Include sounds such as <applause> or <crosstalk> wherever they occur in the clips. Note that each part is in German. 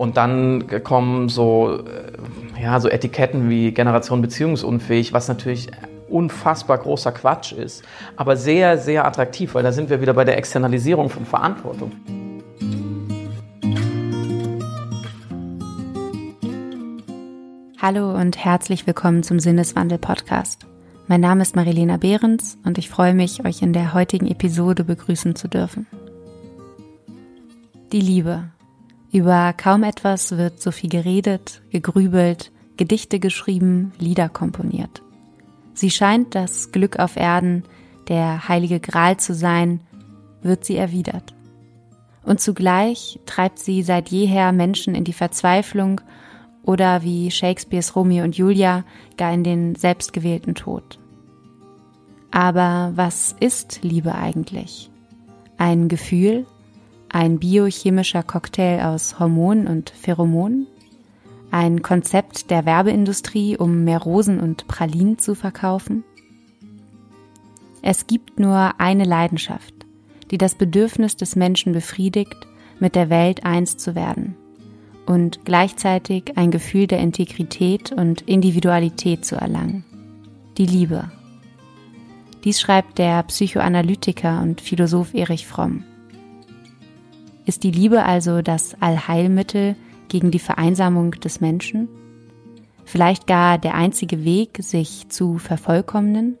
Und dann kommen so, äh, ja, so Etiketten wie Generation beziehungsunfähig, was natürlich unfassbar großer Quatsch ist, aber sehr, sehr attraktiv, weil da sind wir wieder bei der Externalisierung von Verantwortung. Hallo und herzlich willkommen zum Sinneswandel Podcast. Mein Name ist Marilena Behrens und ich freue mich, euch in der heutigen Episode begrüßen zu dürfen. Die Liebe. Über kaum etwas wird so viel geredet, gegrübelt, Gedichte geschrieben, Lieder komponiert. Sie scheint das Glück auf Erden, der heilige Gral zu sein, wird sie erwidert. Und zugleich treibt sie seit jeher Menschen in die Verzweiflung oder wie Shakespeares Romeo und Julia gar in den selbstgewählten Tod. Aber was ist Liebe eigentlich? Ein Gefühl? Ein biochemischer Cocktail aus Hormonen und Pheromonen? Ein Konzept der Werbeindustrie, um mehr Rosen und Pralinen zu verkaufen? Es gibt nur eine Leidenschaft, die das Bedürfnis des Menschen befriedigt, mit der Welt eins zu werden und gleichzeitig ein Gefühl der Integrität und Individualität zu erlangen. Die Liebe. Dies schreibt der Psychoanalytiker und Philosoph Erich Fromm. Ist die Liebe also das Allheilmittel gegen die Vereinsamung des Menschen? Vielleicht gar der einzige Weg, sich zu vervollkommnen?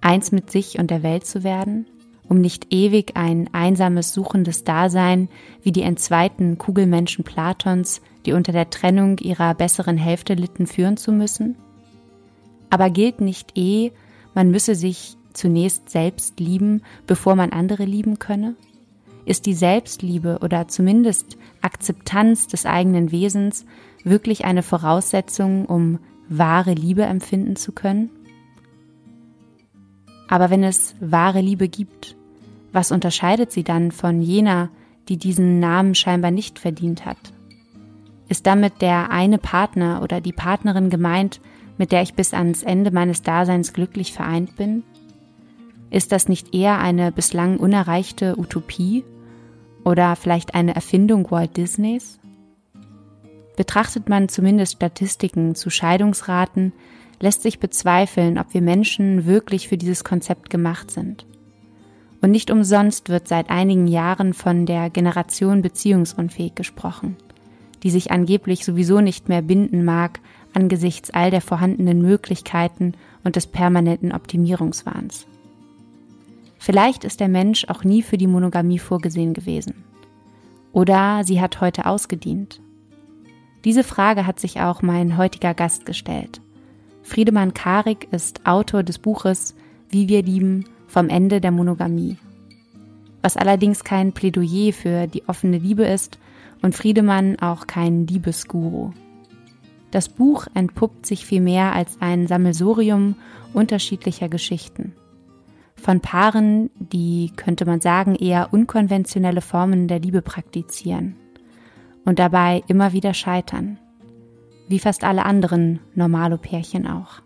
Eins mit sich und der Welt zu werden? um nicht ewig ein einsames, suchendes Dasein wie die entzweiten Kugelmenschen Platons, die unter der Trennung ihrer besseren Hälfte litten, führen zu müssen? Aber gilt nicht eh, man müsse sich zunächst selbst lieben, bevor man andere lieben könne? Ist die Selbstliebe oder zumindest Akzeptanz des eigenen Wesens wirklich eine Voraussetzung, um wahre Liebe empfinden zu können? Aber wenn es wahre Liebe gibt, was unterscheidet sie dann von jener, die diesen Namen scheinbar nicht verdient hat? Ist damit der eine Partner oder die Partnerin gemeint, mit der ich bis ans Ende meines Daseins glücklich vereint bin? Ist das nicht eher eine bislang unerreichte Utopie oder vielleicht eine Erfindung Walt Disneys? Betrachtet man zumindest Statistiken zu Scheidungsraten, lässt sich bezweifeln, ob wir Menschen wirklich für dieses Konzept gemacht sind. Und nicht umsonst wird seit einigen Jahren von der Generation beziehungsunfähig gesprochen, die sich angeblich sowieso nicht mehr binden mag angesichts all der vorhandenen Möglichkeiten und des permanenten Optimierungswahns. Vielleicht ist der Mensch auch nie für die Monogamie vorgesehen gewesen. Oder sie hat heute ausgedient. Diese Frage hat sich auch mein heutiger Gast gestellt. Friedemann Karik ist Autor des Buches Wie wir lieben vom Ende der Monogamie. Was allerdings kein Plädoyer für die offene Liebe ist und Friedemann auch kein Liebesguru. Das Buch entpuppt sich vielmehr als ein Sammelsurium unterschiedlicher Geschichten. Von Paaren, die, könnte man sagen, eher unkonventionelle Formen der Liebe praktizieren und dabei immer wieder scheitern wie fast alle anderen Normalo-Pärchen auch.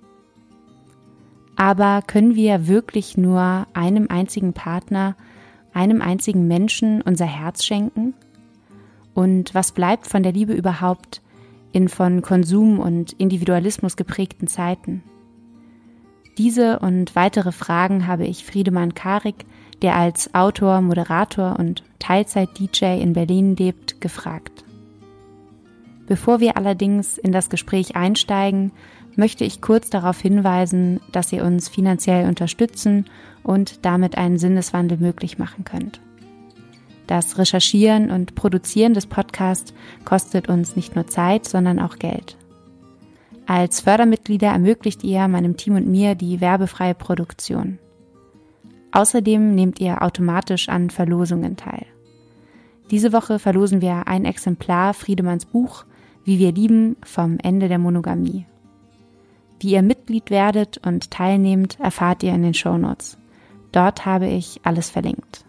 Aber können wir wirklich nur einem einzigen Partner, einem einzigen Menschen unser Herz schenken? Und was bleibt von der Liebe überhaupt in von Konsum und Individualismus geprägten Zeiten? Diese und weitere Fragen habe ich Friedemann Karik, der als Autor, Moderator und Teilzeit-DJ in Berlin lebt, gefragt. Bevor wir allerdings in das Gespräch einsteigen, möchte ich kurz darauf hinweisen, dass ihr uns finanziell unterstützen und damit einen Sinneswandel möglich machen könnt. Das Recherchieren und Produzieren des Podcasts kostet uns nicht nur Zeit, sondern auch Geld. Als Fördermitglieder ermöglicht ihr meinem Team und mir die werbefreie Produktion. Außerdem nehmt ihr automatisch an Verlosungen teil. Diese Woche verlosen wir ein Exemplar Friedemanns Buch wie wir lieben vom Ende der Monogamie. Wie ihr Mitglied werdet und teilnehmt, erfahrt ihr in den Shownotes. Dort habe ich alles verlinkt.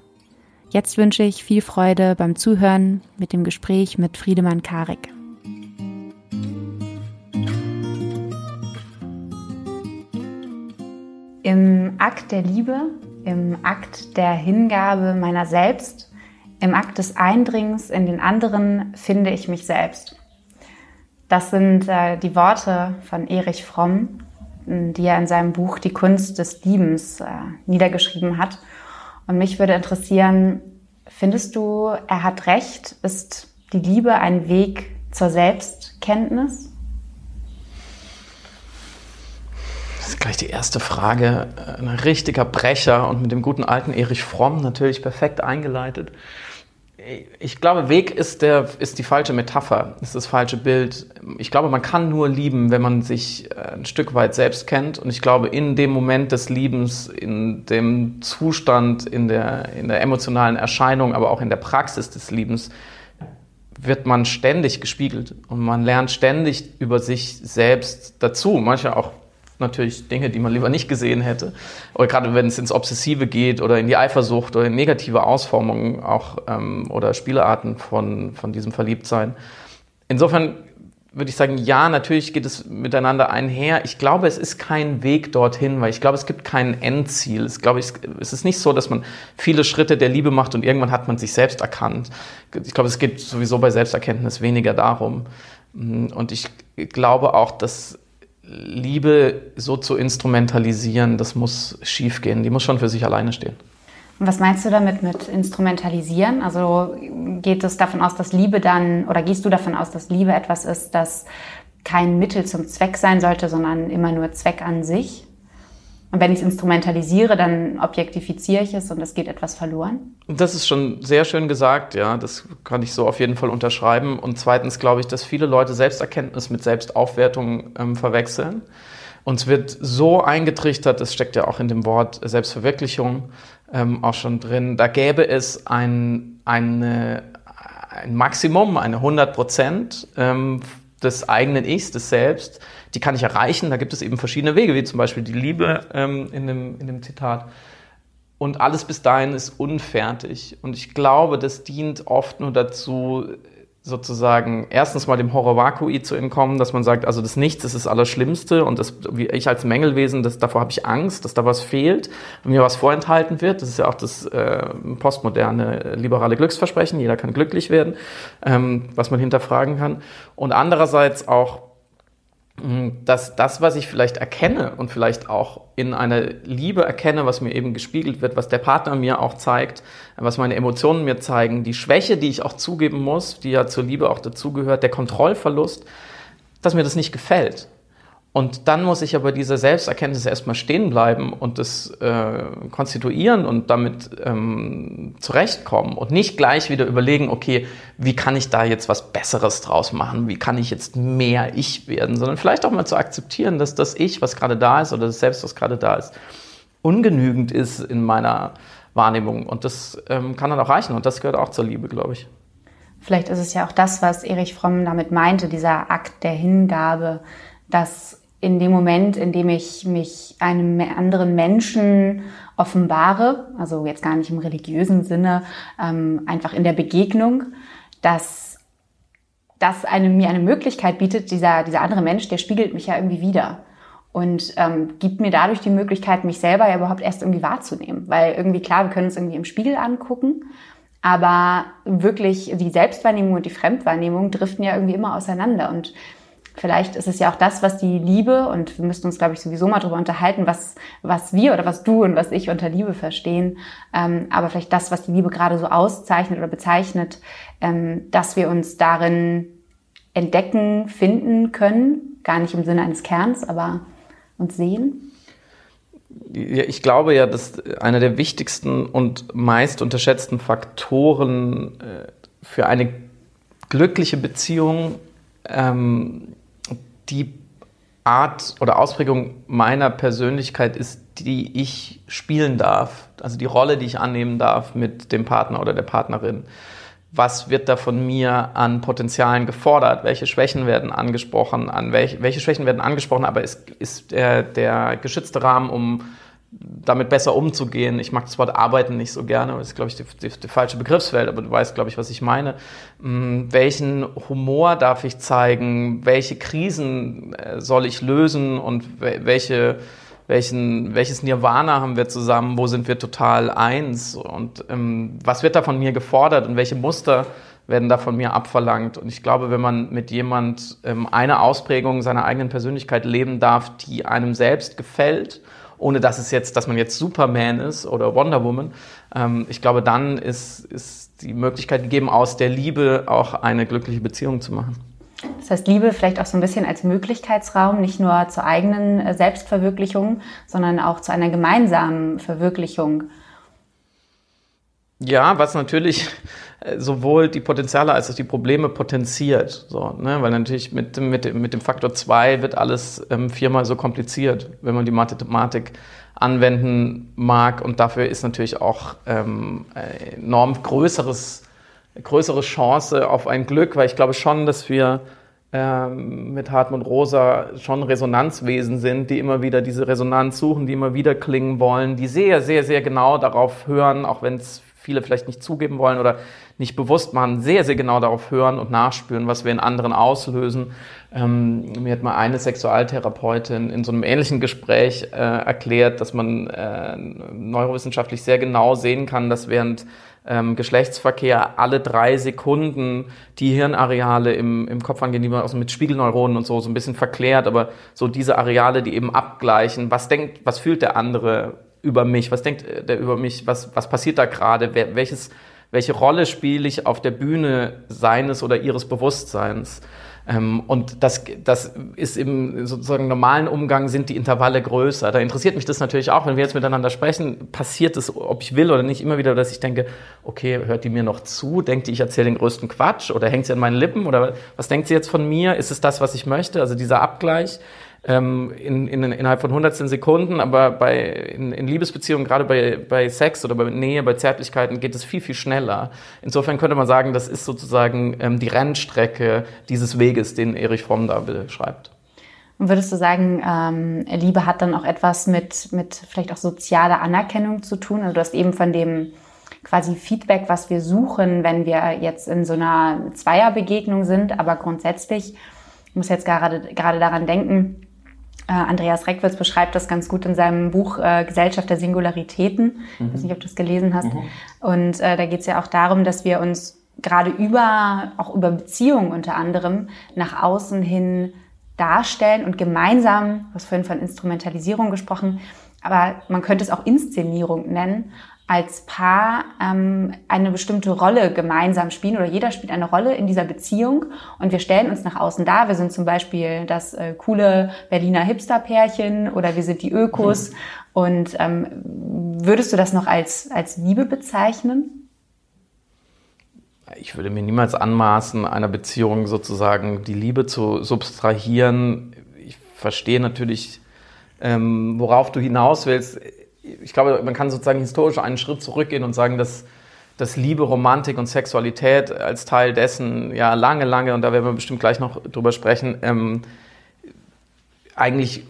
Jetzt wünsche ich viel Freude beim Zuhören mit dem Gespräch mit Friedemann Karik. Im Akt der Liebe, im Akt der Hingabe meiner selbst Im Akt des Eindringens in den anderen finde ich mich selbst. Das sind äh, die Worte von Erich Fromm, die er in seinem Buch Die Kunst des Liebens äh, niedergeschrieben hat. Und mich würde interessieren, findest du, er hat recht? Ist die Liebe ein Weg zur Selbstkenntnis? Ist gleich die erste Frage. Ein richtiger Brecher und mit dem guten alten Erich Fromm natürlich perfekt eingeleitet. Ich glaube, Weg ist, der, ist die falsche Metapher, ist das falsche Bild. Ich glaube, man kann nur lieben, wenn man sich äh, ein Stück weit selbst kennt. Und ich glaube, in dem Moment des Liebens, in dem Zustand, in der, in der emotionalen Erscheinung, aber auch in der Praxis des Liebens, wird man ständig gespiegelt. Und man lernt ständig über sich selbst dazu. Manchmal auch natürlich Dinge, die man lieber nicht gesehen hätte. Oder gerade wenn es ins Obsessive geht oder in die Eifersucht oder in negative Ausformungen auch ähm, oder Spielearten von, von diesem Verliebtsein. Insofern würde ich sagen, ja, natürlich geht es miteinander einher. Ich glaube, es ist kein Weg dorthin, weil ich glaube, es gibt kein Endziel. Ich glaube, es ist nicht so, dass man viele Schritte der Liebe macht und irgendwann hat man sich selbst erkannt. Ich glaube, es geht sowieso bei Selbsterkenntnis weniger darum. Und ich glaube auch, dass Liebe so zu instrumentalisieren, das muss schiefgehen. Die muss schon für sich alleine stehen. Und was meinst du damit mit instrumentalisieren? Also geht es davon aus, dass Liebe dann, oder gehst du davon aus, dass Liebe etwas ist, das kein Mittel zum Zweck sein sollte, sondern immer nur Zweck an sich? Und wenn ich es instrumentalisiere, dann objektifiziere ich es und es geht etwas verloren? Das ist schon sehr schön gesagt, ja. Das kann ich so auf jeden Fall unterschreiben. Und zweitens glaube ich, dass viele Leute Selbsterkenntnis mit Selbstaufwertung ähm, verwechseln. Uns wird so eingetrichtert, das steckt ja auch in dem Wort Selbstverwirklichung ähm, auch schon drin, da gäbe es ein, eine, ein Maximum, eine 100 Prozent ähm, des eigenen Ichs, des Selbst, die kann ich erreichen. Da gibt es eben verschiedene Wege, wie zum Beispiel die Liebe ähm, in, dem, in dem Zitat. Und alles bis dahin ist unfertig. Und ich glaube, das dient oft nur dazu, sozusagen erstens mal dem Horror Vakui zu entkommen, dass man sagt, also das Nichts ist das Allerschlimmste und das, wie ich als Mängelwesen, das, davor habe ich Angst, dass da was fehlt und mir was vorenthalten wird. Das ist ja auch das äh, postmoderne liberale Glücksversprechen, jeder kann glücklich werden, ähm, was man hinterfragen kann. Und andererseits auch dass das, was ich vielleicht erkenne und vielleicht auch in einer Liebe erkenne, was mir eben gespiegelt wird, was der Partner mir auch zeigt, was meine Emotionen mir zeigen, die Schwäche, die ich auch zugeben muss, die ja zur Liebe auch dazugehört, der Kontrollverlust, dass mir das nicht gefällt. Und dann muss ich aber diese Selbsterkenntnis erstmal stehen bleiben und das äh, konstituieren und damit ähm, zurechtkommen und nicht gleich wieder überlegen, okay, wie kann ich da jetzt was Besseres draus machen? Wie kann ich jetzt mehr ich werden? Sondern vielleicht auch mal zu akzeptieren, dass das Ich, was gerade da ist oder das Selbst, was gerade da ist, ungenügend ist in meiner Wahrnehmung. Und das ähm, kann dann auch reichen und das gehört auch zur Liebe, glaube ich. Vielleicht ist es ja auch das, was Erich Fromm damit meinte, dieser Akt der Hingabe, dass in dem Moment, in dem ich mich einem anderen Menschen offenbare, also jetzt gar nicht im religiösen Sinne, ähm, einfach in der Begegnung, dass das eine, mir eine Möglichkeit bietet, dieser, dieser andere Mensch, der spiegelt mich ja irgendwie wieder und ähm, gibt mir dadurch die Möglichkeit, mich selber ja überhaupt erst irgendwie wahrzunehmen. Weil irgendwie klar, wir können uns irgendwie im Spiegel angucken, aber wirklich die Selbstwahrnehmung und die Fremdwahrnehmung driften ja irgendwie immer auseinander und Vielleicht ist es ja auch das, was die Liebe, und wir müssten uns, glaube ich, sowieso mal darüber unterhalten, was, was wir oder was du und was ich unter Liebe verstehen. Ähm, aber vielleicht das, was die Liebe gerade so auszeichnet oder bezeichnet, ähm, dass wir uns darin entdecken, finden können. Gar nicht im Sinne eines Kerns, aber uns sehen. Ich glaube ja, dass einer der wichtigsten und meist unterschätzten Faktoren äh, für eine glückliche Beziehung ähm, die Art oder Ausprägung meiner Persönlichkeit ist, die ich spielen darf, also die Rolle, die ich annehmen darf mit dem Partner oder der Partnerin. Was wird da von mir an Potenzialen gefordert? Welche Schwächen werden angesprochen? An welche, welche Schwächen werden angesprochen? Aber ist, ist der, der geschützte Rahmen, um damit besser umzugehen. Ich mag das Wort arbeiten nicht so gerne, das ist, glaube ich, die, die, die falsche Begriffswelt, aber du weißt, glaube ich, was ich meine. Hm, welchen Humor darf ich zeigen? Welche Krisen äh, soll ich lösen und welche welchen, welches Nirvana haben wir zusammen, wo sind wir total eins und ähm, was wird da von mir gefordert und welche Muster werden da von mir abverlangt. Und ich glaube, wenn man mit jemand ähm, eine Ausprägung seiner eigenen Persönlichkeit leben darf, die einem selbst gefällt, ohne dass es jetzt, dass man jetzt Superman ist oder Wonder Woman, ähm, ich glaube, dann ist, ist die Möglichkeit gegeben, aus der Liebe auch eine glückliche Beziehung zu machen. Das heißt, Liebe vielleicht auch so ein bisschen als Möglichkeitsraum, nicht nur zur eigenen äh, Selbstverwirklichung, sondern auch zu einer gemeinsamen Verwirklichung. Ja, was natürlich sowohl die Potenziale als auch die Probleme potenziert. So, ne? Weil natürlich mit, mit, mit dem Faktor 2 wird alles ähm, viermal so kompliziert, wenn man die Mathematik anwenden mag. Und dafür ist natürlich auch ähm, enorm größeres, größere Chance auf ein Glück, weil ich glaube schon, dass wir ähm, mit Hartmut Rosa schon Resonanzwesen sind, die immer wieder diese Resonanz suchen, die immer wieder klingen wollen, die sehr, sehr, sehr genau darauf hören, auch wenn es viele vielleicht nicht zugeben wollen oder nicht bewusst machen, sehr, sehr genau darauf hören und nachspüren, was wir in anderen auslösen. Ähm, mir hat mal eine Sexualtherapeutin in so einem ähnlichen Gespräch äh, erklärt, dass man äh, neurowissenschaftlich sehr genau sehen kann, dass während ähm, Geschlechtsverkehr alle drei Sekunden die Hirnareale im, im Kopf angehen, die man auch so mit Spiegelneuronen und so so ein bisschen verklärt, aber so diese Areale, die eben abgleichen, was denkt, was fühlt der andere über mich? Was denkt der über mich? Was, was passiert da gerade? Welches, welche Rolle spiele ich auf der Bühne seines oder ihres Bewusstseins? Ähm, und das, das ist im sozusagen normalen Umgang sind die Intervalle größer. Da interessiert mich das natürlich auch, wenn wir jetzt miteinander sprechen, passiert es, ob ich will oder nicht, immer wieder, dass ich denke, okay, hört die mir noch zu? Denkt die, ich erzähle den größten Quatsch? Oder hängt sie an meinen Lippen? Oder was denkt sie jetzt von mir? Ist es das, was ich möchte? Also dieser Abgleich ähm, in, in, innerhalb von 110 Sekunden, aber bei, in, in Liebesbeziehungen, gerade bei, bei Sex oder bei Nähe, bei Zärtlichkeiten geht es viel, viel schneller. Insofern könnte man sagen, das ist sozusagen ähm, die Rennstrecke dieses Weges, den Erich Fromm da beschreibt. Und würdest du sagen, ähm, Liebe hat dann auch etwas mit, mit vielleicht auch sozialer Anerkennung zu tun? Also du hast eben von dem quasi Feedback, was wir suchen, wenn wir jetzt in so einer Zweierbegegnung sind, aber grundsätzlich, ich muss jetzt gerade, gerade daran denken, Andreas Reckwitz beschreibt das ganz gut in seinem Buch äh, Gesellschaft der Singularitäten. Mhm. Ich weiß nicht, ob du das gelesen hast. Mhm. Und äh, da geht es ja auch darum, dass wir uns gerade über, auch über Beziehungen unter anderem, nach außen hin darstellen und gemeinsam, du hast vorhin von Instrumentalisierung gesprochen, aber man könnte es auch Inszenierung nennen, als Paar ähm, eine bestimmte Rolle gemeinsam spielen oder jeder spielt eine Rolle in dieser Beziehung und wir stellen uns nach außen dar. Wir sind zum Beispiel das äh, coole Berliner Hipster-Pärchen oder wir sind die Ökos. Mhm. Und ähm, würdest du das noch als, als Liebe bezeichnen? Ich würde mir niemals anmaßen, einer Beziehung sozusagen die Liebe zu substrahieren. Ich verstehe natürlich, ähm, worauf du hinaus willst ich glaube, man kann sozusagen historisch einen Schritt zurückgehen und sagen, dass, dass Liebe, Romantik und Sexualität als Teil dessen ja lange, lange, und da werden wir bestimmt gleich noch drüber sprechen, ähm, eigentlich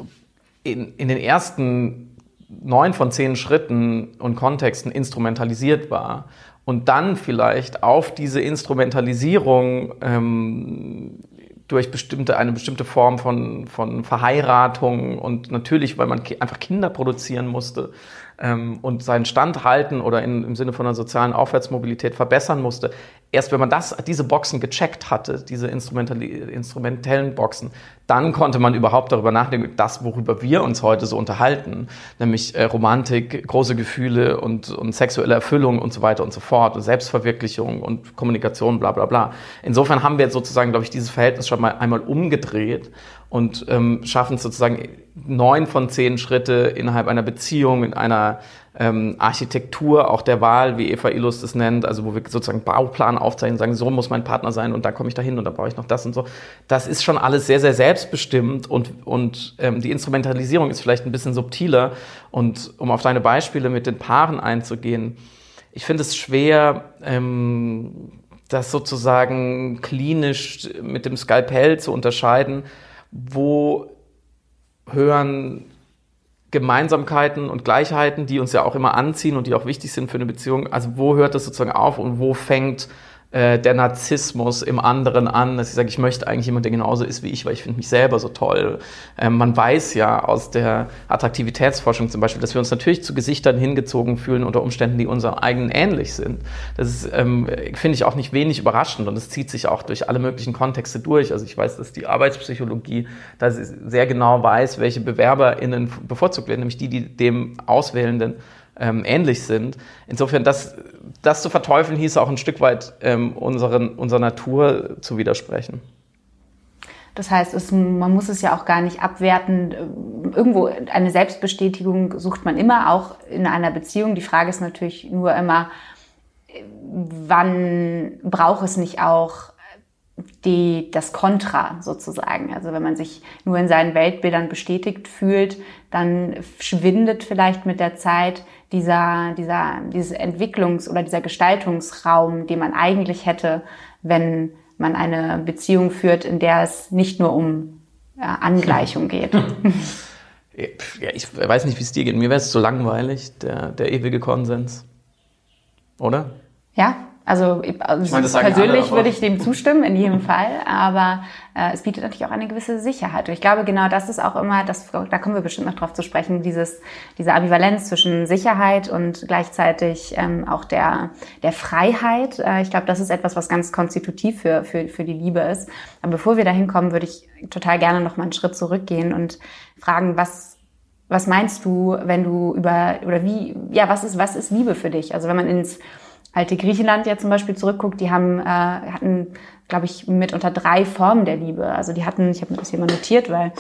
in, in den ersten neun von zehn Schritten und Kontexten instrumentalisiert war. Und dann vielleicht auf diese Instrumentalisierung ähm, durch bestimmte, eine bestimmte Form von, von Verheiratung und natürlich, weil man einfach Kinder produzieren musste ähm, und seinen Stand halten oder in, im Sinne von einer sozialen Aufwärtsmobilität verbessern musste, erst wenn man das, diese Boxen gecheckt hatte, diese instrumentellen Boxen, dann konnte man überhaupt darüber nachdenken, das, worüber wir uns heute so unterhalten, nämlich äh, Romantik, große Gefühle und, und sexuelle Erfüllung und so weiter und so fort und Selbstverwirklichung und Kommunikation, bla bla bla. Insofern haben wir jetzt sozusagen, glaube ich, dieses Verhältnis schon mal einmal umgedreht und ähm, schaffen es sozusagen neun von zehn Schritte innerhalb einer Beziehung, in einer ähm, Architektur auch der Wahl, wie Eva Illus das nennt, also wo wir sozusagen Bauplan aufzeichnen, sagen, so muss mein Partner sein und da komme ich dahin und da brauche ich noch das und so. Das ist schon alles sehr, sehr selbstbestimmt und, und ähm, die Instrumentalisierung ist vielleicht ein bisschen subtiler. Und um auf deine Beispiele mit den Paaren einzugehen, ich finde es schwer, ähm, das sozusagen klinisch mit dem Skalpell zu unterscheiden, wo hören Gemeinsamkeiten und Gleichheiten, die uns ja auch immer anziehen und die auch wichtig sind für eine Beziehung. Also wo hört das sozusagen auf und wo fängt äh, der Narzissmus im anderen an, dass ich sage, ich möchte eigentlich jemanden, der genauso ist wie ich, weil ich finde mich selber so toll. Ähm, man weiß ja aus der Attraktivitätsforschung zum Beispiel, dass wir uns natürlich zu Gesichtern hingezogen fühlen unter Umständen, die unseren eigenen ähnlich sind. Das ähm, finde ich, auch nicht wenig überraschend und es zieht sich auch durch alle möglichen Kontexte durch. Also ich weiß, dass die Arbeitspsychologie da sehr genau weiß, welche BewerberInnen bevorzugt werden, nämlich die, die dem Auswählenden ähm, ähnlich sind. Insofern, das, das zu verteufeln, hieß auch ein Stück weit ähm, unseren, unserer Natur zu widersprechen. Das heißt, es, man muss es ja auch gar nicht abwerten. Irgendwo eine Selbstbestätigung sucht man immer, auch in einer Beziehung. Die Frage ist natürlich nur immer, wann braucht es nicht auch die, das Kontra sozusagen. Also wenn man sich nur in seinen Weltbildern bestätigt fühlt, dann schwindet vielleicht mit der Zeit dieser, dieser, dieses Entwicklungs- oder dieser Gestaltungsraum, den man eigentlich hätte, wenn man eine Beziehung führt, in der es nicht nur um <laughs> ja, Angleichung geht. Ja, ich weiß nicht, wie es dir geht. Mir wäre es so langweilig, der, der ewige Konsens. Oder? Ja, also, also meine, persönlich alle, würde ich dem zustimmen, in jedem Fall. Aber äh, es bietet natürlich auch eine gewisse Sicherheit. Und ich glaube, genau das ist auch immer, das, da kommen wir bestimmt noch drauf zu sprechen, dieses, diese Ambivalenz zwischen Sicherheit und gleichzeitig ähm, auch der, der Freiheit. Äh, ich glaube, das ist etwas, was ganz konstitutiv für, für, für die Liebe ist. Aber bevor wir dahin kommen, würde ich total gerne noch mal einen Schritt zurückgehen und fragen, was was meinst du, wenn du über oder wie ja was ist was ist Liebe für dich? Also wenn man ins alte Griechenland ja zum Beispiel zurückguckt, die haben, äh, hatten, glaube ich, mitunter drei Formen der Liebe. Also die hatten, ich habe mir das hier mal notiert, weil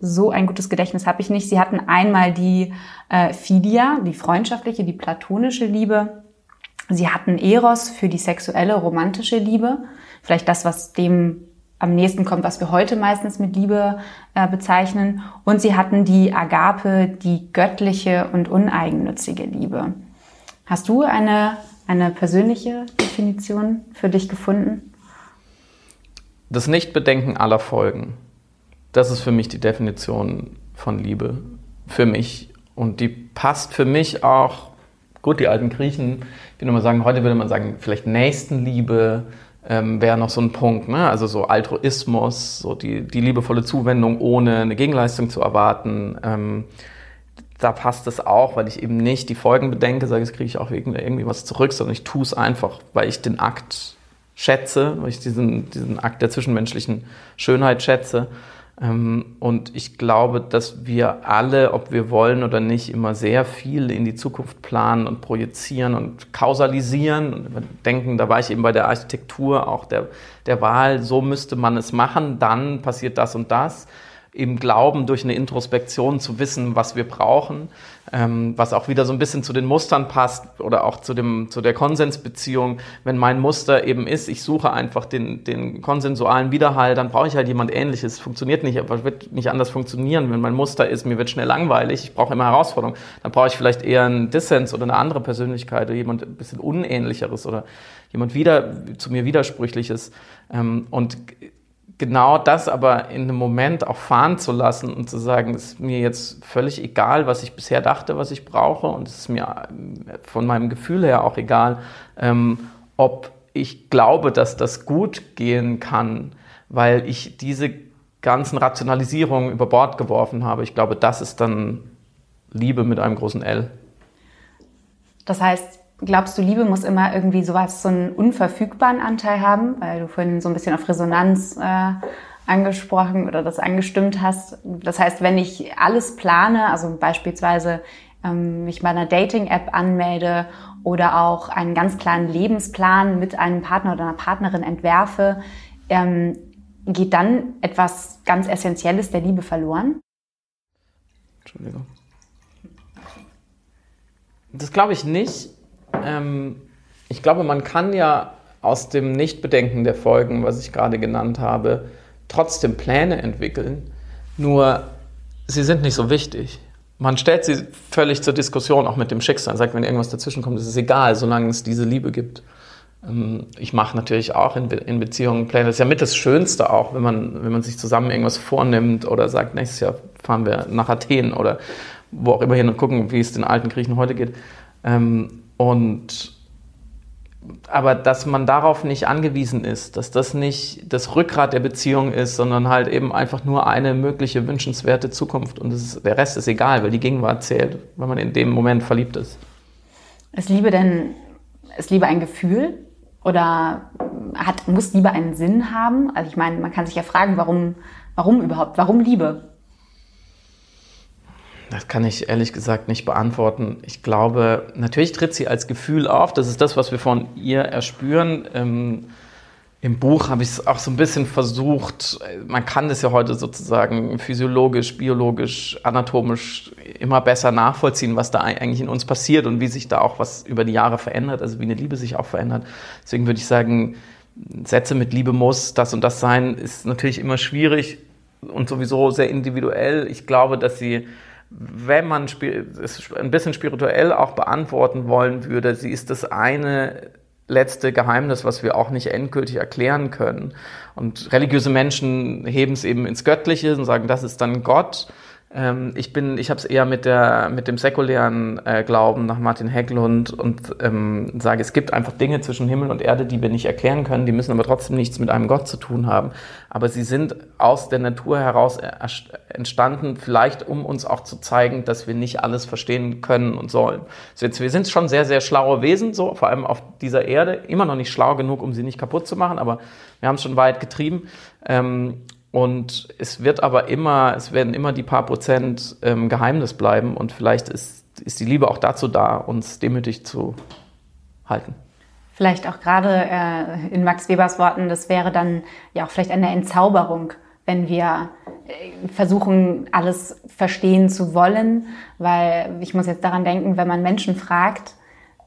so ein gutes Gedächtnis habe ich nicht. Sie hatten einmal die äh, Philia, die freundschaftliche, die platonische Liebe. Sie hatten Eros für die sexuelle, romantische Liebe. Vielleicht das, was dem am nächsten kommt, was wir heute meistens mit Liebe äh, bezeichnen. Und sie hatten die Agape, die göttliche und uneigennützige Liebe. Hast du eine eine persönliche Definition für dich gefunden? Das Nichtbedenken aller Folgen. Das ist für mich die Definition von Liebe. Für mich. Und die passt für mich auch, gut, die alten Griechen, ich nur mal sagen, heute würde man sagen, vielleicht Nächstenliebe ähm, wäre noch so ein Punkt. Ne? Also so Altruismus, so die, die liebevolle Zuwendung, ohne eine Gegenleistung zu erwarten. Ähm, da passt es auch, weil ich eben nicht die Folgen bedenke, sage, jetzt kriege ich auch irgendwie was zurück, sondern ich tue es einfach, weil ich den Akt schätze, weil ich diesen, diesen Akt der zwischenmenschlichen Schönheit schätze. Ähm, und ich glaube, dass wir alle, ob wir wollen oder nicht, immer sehr viel in die Zukunft planen und projizieren und kausalisieren und denken, da war ich eben bei der Architektur auch der, der Wahl, so müsste man es machen, dann passiert das und das im Glauben, durch eine Introspektion zu wissen, was wir brauchen, ähm, was auch wieder so ein bisschen zu den Mustern passt oder auch zu, dem, zu der Konsensbeziehung. Wenn mein Muster eben ist, ich suche einfach den, den konsensualen Widerhall, dann brauche ich halt jemand Ähnliches. Funktioniert nicht, aber wird nicht anders funktionieren. Wenn mein Muster ist, mir wird schnell langweilig, ich brauche immer Herausforderungen, dann brauche ich vielleicht eher einen Dissens oder eine andere Persönlichkeit oder jemand ein bisschen Unähnlicheres oder jemand wieder zu mir Widersprüchliches. Ähm, und genau das aber in einem Moment auch fahren zu lassen und zu sagen, es ist mir jetzt völlig egal, was ich bisher dachte, was ich brauche und es ist mir äh, von meinem Gefühl her auch egal, ähm, ob ich glaube, dass das gut gehen kann, weil ich diese ganzen Rationalisierungen über Bord geworfen habe. Ich glaube, das ist dann Liebe mit einem großen L. Das heißt, Glaubst du, Liebe muss immer irgendwie sowas, so einen unverfügbaren Anteil haben? Weil du vorhin so ein bisschen auf Resonanz äh, angesprochen oder das angestimmt hast. Das heißt, wenn ich alles plane, also beispielsweise ähm, mich bei einer Dating-App anmelde oder auch einen ganz kleinen Lebensplan mit einem Partner oder einer Partnerin entwerfe, ähm, geht dann etwas ganz Essentielles der Liebe verloren? Entschuldigung. Das glaube ich nicht ähm, ich glaube, man kann ja aus dem Nichtbedenken der Folgen, was ich gerade genannt habe, trotzdem Pläne entwickeln. Nur sie sind nicht so wichtig. Man stellt sie völlig zur Diskussion, auch mit dem Schicksal. Sagt, wenn irgendwas dazwischenkommt, ist es egal, solange es diese Liebe gibt. Ähm, ich mache natürlich auch in, Be in, Beziehungen Pläne. Das ist ja mit das Schönste auch, wenn man, wenn man sich zusammen irgendwas vornimmt oder sagt, nächstes Jahr fahren wir nach Athen oder wo auch immer hin und gucken, wie es den alten Griechen heute geht. Ähm, und aber dass man darauf nicht angewiesen ist, dass das nicht das Rückgrat der Beziehung ist, sondern halt eben einfach nur eine mögliche wünschenswerte Zukunft und ist, der Rest ist egal, weil die Gegenwart zählt, wenn man in dem Moment verliebt ist. Ist Liebe denn, ist Liebe ein Gefühl oder hat, muss Liebe einen Sinn haben? Also ich meine, man kann sich ja fragen, warum, warum überhaupt, warum Liebe? Das kann ich ehrlich gesagt nicht beantworten. Ich glaube, natürlich tritt sie als Gefühl auf. Das ist das, was wir von ihr erspüren. Ähm, Im Buch habe ich es auch so ein bisschen versucht. Man kann das ja heute sozusagen physiologisch, biologisch, anatomisch immer besser nachvollziehen, was da eigentlich in uns passiert und wie sich da auch was über die Jahre verändert, also wie eine Liebe sich auch verändert. Deswegen würde ich sagen, Sätze mit Liebe muss das und das sein, ist natürlich immer schwierig und sowieso sehr individuell. Ich glaube, dass sie wenn man es ein bisschen spirituell auch beantworten wollen würde, sie ist das eine letzte Geheimnis, was wir auch nicht endgültig erklären können. Und religiöse Menschen heben es eben ins Göttliche und sagen, das ist dann Gott. Ähm, ich bin, ich habe es eher mit der mit dem säkulären äh, Glauben nach Martin Hecklund und ähm, sage, es gibt einfach Dinge zwischen Himmel und Erde, die wir nicht erklären können, die müssen aber trotzdem nichts mit einem Gott zu tun haben. Aber sie sind aus der Natur heraus entstanden, vielleicht um uns auch zu zeigen, dass wir nicht alles verstehen können und sollen. Also jetzt, wir sind schon sehr, sehr schlaue Wesen, so vor allem auf dieser Erde, immer noch nicht schlau genug, um sie nicht kaputt zu machen, aber wir haben es schon weit getrieben. Ähm, und es wird aber immer, es werden immer die paar Prozent ähm, Geheimnis bleiben und vielleicht ist, ist die Liebe auch dazu da, uns demütig zu halten. Vielleicht auch gerade äh, in Max Webers Worten, das wäre dann ja auch vielleicht eine Entzauberung, wenn wir äh, versuchen, alles verstehen zu wollen, weil ich muss jetzt daran denken, wenn man Menschen fragt,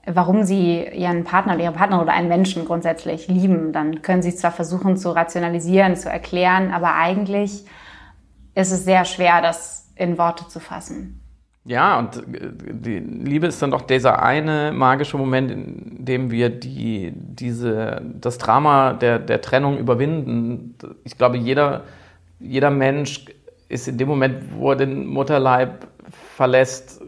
warum sie ihren Partner oder ihre Partnerin oder einen Menschen grundsätzlich lieben. Dann können sie zwar versuchen zu rationalisieren, zu erklären, aber eigentlich ist es sehr schwer, das in Worte zu fassen. Ja, und äh, die Liebe ist dann doch dieser eine magische Moment, in dem wir die, diese, das Drama der, der Trennung überwinden. Ich glaube, jeder, jeder Mensch ist in dem Moment, wo er den Mutterleib verlässt,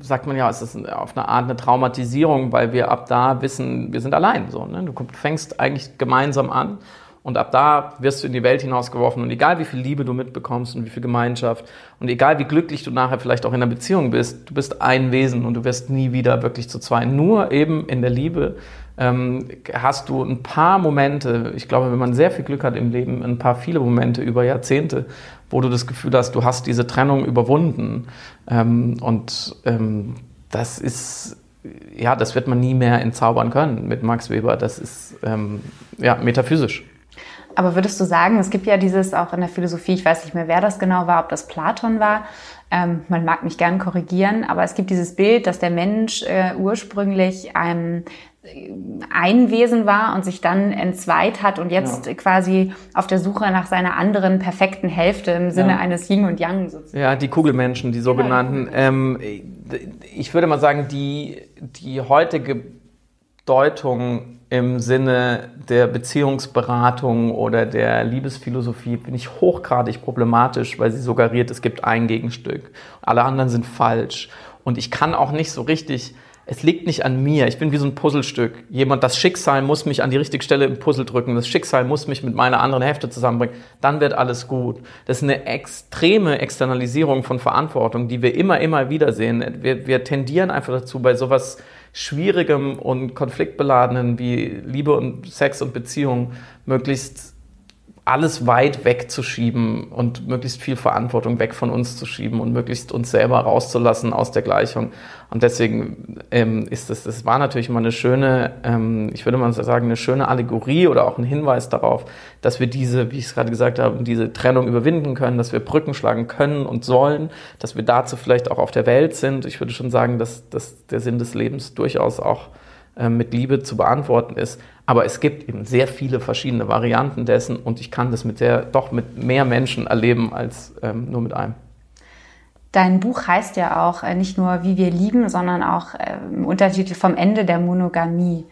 sagt man ja, es ist auf eine Art eine Traumatisierung, weil wir ab da wissen, wir sind allein. So, ne? Du fängst eigentlich gemeinsam an und ab da wirst du in die Welt hinausgeworfen. Und egal wie viel Liebe du mitbekommst und wie viel Gemeinschaft und egal wie glücklich du nachher vielleicht auch in einer Beziehung bist, du bist ein Wesen und du wirst nie wieder wirklich zu zwei. Nur eben in der Liebe ähm, hast du ein paar Momente, ich glaube, wenn man sehr viel Glück hat im Leben, ein paar viele Momente über Jahrzehnte, wo du das Gefühl hast, du hast diese Trennung überwunden. Ähm, und ähm, das ist, ja, das wird man nie mehr entzaubern können mit Max Weber. Das ist, ähm, ja, metaphysisch. Aber würdest du sagen, es gibt ja dieses auch in der Philosophie, ich weiß nicht mehr, wer das genau war, ob das Platon war, ähm, man mag mich gern korrigieren, aber es gibt dieses Bild, dass der Mensch äh, ursprünglich einem ein Wesen war und sich dann entzweit hat und jetzt ja. quasi auf der Suche nach seiner anderen perfekten Hälfte im Sinne ja. eines Yin und Yang sozusagen. Ja, die Kugelmenschen, die sogenannten. Ja. Ähm, ich würde mal sagen, die, die heutige Deutung im Sinne der Beziehungsberatung oder der Liebesphilosophie finde ich hochgradig problematisch, weil sie suggeriert, es gibt ein Gegenstück. Alle anderen sind falsch. Und ich kann auch nicht so richtig es liegt nicht an mir. Ich bin wie so ein Puzzlestück. Jemand, das Schicksal muss mich an die richtige Stelle im Puzzle drücken. Das Schicksal muss mich mit meiner anderen Hälfte zusammenbringen. Dann wird alles gut. Das ist eine extreme Externalisierung von Verantwortung, die wir immer, immer wieder sehen. Wir, wir tendieren einfach dazu, bei sowas Schwierigem und konfliktbeladenen wie Liebe und Sex und Beziehung möglichst alles weit wegzuschieben und möglichst viel Verantwortung weg von uns zu schieben und möglichst uns selber rauszulassen aus der Gleichung. Und deswegen ähm, ist das, das war natürlich mal eine schöne, ähm, ich würde mal sagen, eine schöne Allegorie oder auch ein Hinweis darauf, dass wir diese, wie ich es gerade gesagt habe, diese Trennung überwinden können, dass wir Brücken schlagen können und sollen, dass wir dazu vielleicht auch auf der Welt sind. Ich würde schon sagen, dass, dass der Sinn des Lebens durchaus auch mit Liebe zu beantworten ist. Aber es gibt eben sehr viele verschiedene Varianten dessen und ich kann das mit sehr, doch mit mehr Menschen erleben als ähm, nur mit einem. Dein Buch heißt ja auch äh, nicht nur Wie wir lieben, sondern auch äh, im Untertitel vom Ende der Monogamie.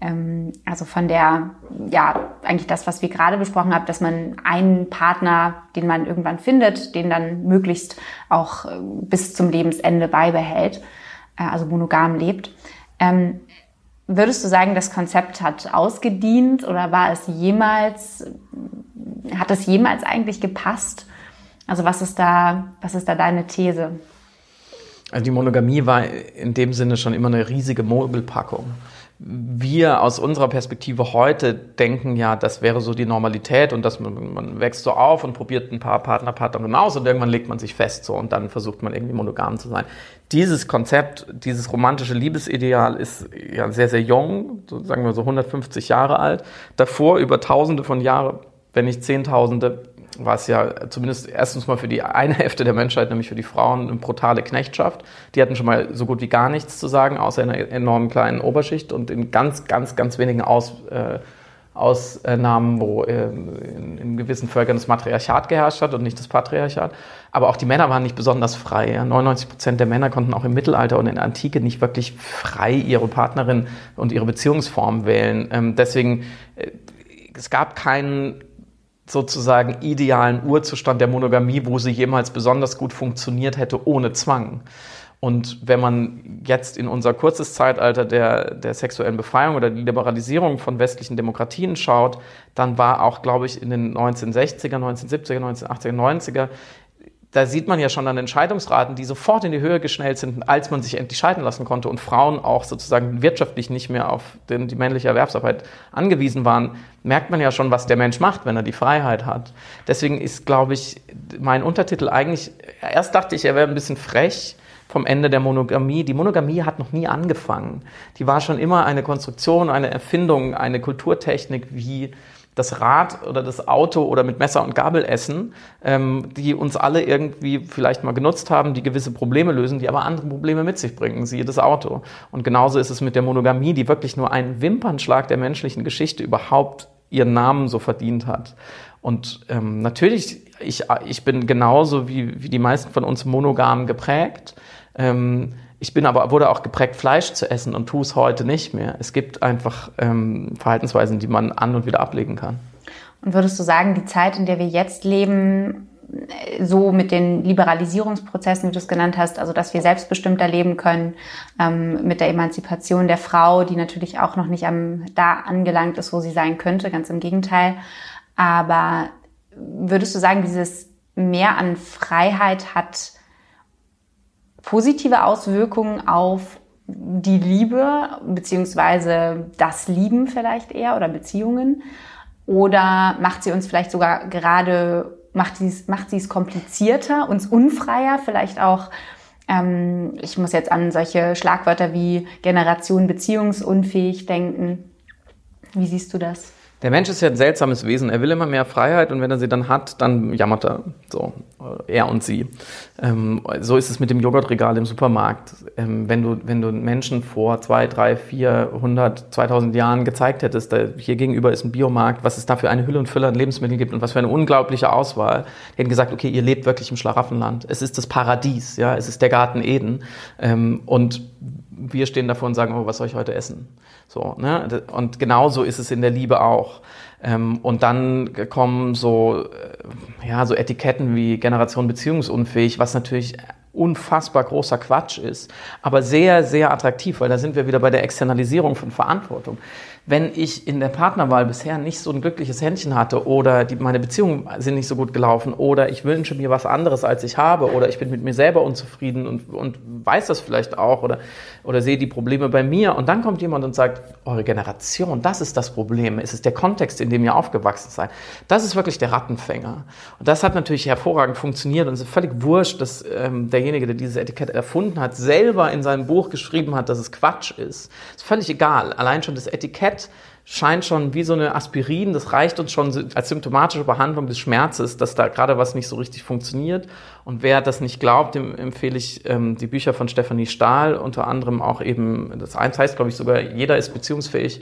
Ähm, also von der, ja, eigentlich das, was wir gerade besprochen haben, dass man einen Partner, den man irgendwann findet, den dann möglichst auch äh, bis zum Lebensende beibehält, äh, also monogam lebt. Ähm, Würdest du sagen, das Konzept hat ausgedient oder war es jemals, hat es jemals eigentlich gepasst? Also was ist da, was ist da deine These? Also die Monogamie war in dem Sinne schon immer eine riesige Mogelpackung. Wir aus unserer Perspektive heute denken ja, das wäre so die Normalität und dass man, man wächst so auf und probiert ein paar Partner, Partnerinnen aus und irgendwann legt man sich fest so und dann versucht man irgendwie monogam zu sein. Dieses Konzept, dieses romantische Liebesideal ist ja sehr, sehr jung, so sagen wir so 150 Jahre alt. Davor über Tausende von Jahren, wenn nicht Zehntausende, war es ja zumindest erstens mal für die eine <laughs> Hälfte der Menschheit, nämlich für die Frauen, eine brutale Knechtschaft. Die hatten schon mal so gut wie gar nichts zu sagen, außer in einer enorm kleinen Oberschicht und in ganz, ganz, ganz wenigen Aus, äh, Ausnahmen, wo äh, in, in, gewissen Völkern das Matriarchat geherrscht hat und nicht das Patriarchat. Aber auch die Männer waren nicht besonders frei. Ja. 99 Prozent der Männer konnten auch im Mittelalter und in der Antike nicht wirklich frei ihre Partnerin und ihre Beziehungsform wählen. Ähm, deswegen, äh, es gab keinen sozusagen idealen Urzustand der Monogamie, wo sie jemals besonders gut funktioniert hätte ohne Zwang. Und wenn man jetzt in unser kurzes Zeitalter der, der sexuellen Befreiung oder die Liberalisierung von westlichen Demokratien schaut, dann war auch, glaube ich, in den 1960er, 1970er, 1980er, 90er da sieht man ja schon an Entscheidungsraten, die sofort in die Höhe geschnellt sind, als man sich endlich scheiden lassen konnte und Frauen auch sozusagen wirtschaftlich nicht mehr auf den, die männliche Erwerbsarbeit angewiesen waren, merkt man ja schon, was der Mensch macht, wenn er die Freiheit hat. Deswegen ist, glaube ich, mein Untertitel eigentlich, erst dachte ich, er wäre ein bisschen frech vom Ende der Monogamie. Die Monogamie hat noch nie angefangen. Die war schon immer eine Konstruktion, eine Erfindung, eine Kulturtechnik, wie das Rad oder das Auto oder mit Messer und Gabel essen, ähm, die uns alle irgendwie vielleicht mal genutzt haben, die gewisse Probleme lösen, die aber andere Probleme mit sich bringen, siehe das Auto. Und genauso ist es mit der Monogamie, die wirklich nur einen Wimpernschlag der menschlichen Geschichte überhaupt ihren Namen so verdient hat. Und ähm, natürlich, ich, ich bin genauso wie, wie die meisten von uns monogam geprägt. Ähm, ich bin aber, wurde auch geprägt, Fleisch zu essen und tue es heute nicht mehr. Es gibt einfach ähm, Verhaltensweisen, die man an und wieder ablegen kann. Und würdest du sagen, die Zeit, in der wir jetzt leben, so mit den Liberalisierungsprozessen, wie du es genannt hast, also dass wir selbstbestimmter leben können, ähm, mit der Emanzipation der Frau, die natürlich auch noch nicht am, da angelangt ist, wo sie sein könnte, ganz im Gegenteil. Aber würdest du sagen, dieses Mehr an Freiheit hat positive Auswirkungen auf die Liebe beziehungsweise das Lieben vielleicht eher oder Beziehungen? Oder macht sie uns vielleicht sogar gerade, macht sie es, macht sie es komplizierter, uns unfreier, vielleicht auch, ähm, ich muss jetzt an solche Schlagwörter wie Generation beziehungsunfähig denken. Wie siehst du das? Der Mensch ist ja ein seltsames Wesen. Er will immer mehr Freiheit und wenn er sie dann hat, dann jammert er. So, er und sie. Ähm, so ist es mit dem Joghurtregal im Supermarkt. Ähm, wenn du, wenn du Menschen vor zwei, drei, vier, hundert, zweitausend Jahren gezeigt hättest, da, hier gegenüber ist ein Biomarkt, was es da für eine Hülle und Fülle an Lebensmitteln gibt und was für eine unglaubliche Auswahl. Die hätten gesagt, okay, ihr lebt wirklich im Schlaraffenland. Es ist das Paradies, ja, es ist der Garten Eden. Ähm, und wir stehen davor und sagen, oh, was soll ich heute essen? So, ne? Und genauso ist es in der Liebe auch. Ähm, und dann kommen so, äh, ja, so Etiketten wie Generation beziehungsunfähig, was natürlich unfassbar großer Quatsch ist, aber sehr, sehr attraktiv, weil da sind wir wieder bei der Externalisierung von Verantwortung wenn ich in der Partnerwahl bisher nicht so ein glückliches Händchen hatte oder die, meine Beziehungen sind nicht so gut gelaufen oder ich wünsche mir was anderes, als ich habe oder ich bin mit mir selber unzufrieden und, und weiß das vielleicht auch oder, oder sehe die Probleme bei mir und dann kommt jemand und sagt, eure Generation, das ist das Problem, es ist der Kontext, in dem ihr aufgewachsen seid. Das ist wirklich der Rattenfänger. Und das hat natürlich hervorragend funktioniert und es ist völlig wurscht, dass ähm, derjenige, der dieses Etikett erfunden hat, selber in seinem Buch geschrieben hat, dass es Quatsch ist. Ist völlig egal. Allein schon das Etikett Fett scheint schon wie so eine Aspirin, das reicht uns schon als symptomatische Behandlung des Schmerzes, dass da gerade was nicht so richtig funktioniert. Und wer das nicht glaubt, dem empfehle ich ähm, die Bücher von Stefanie Stahl, unter anderem auch eben, das eins heißt, glaube ich, sogar, jeder ist beziehungsfähig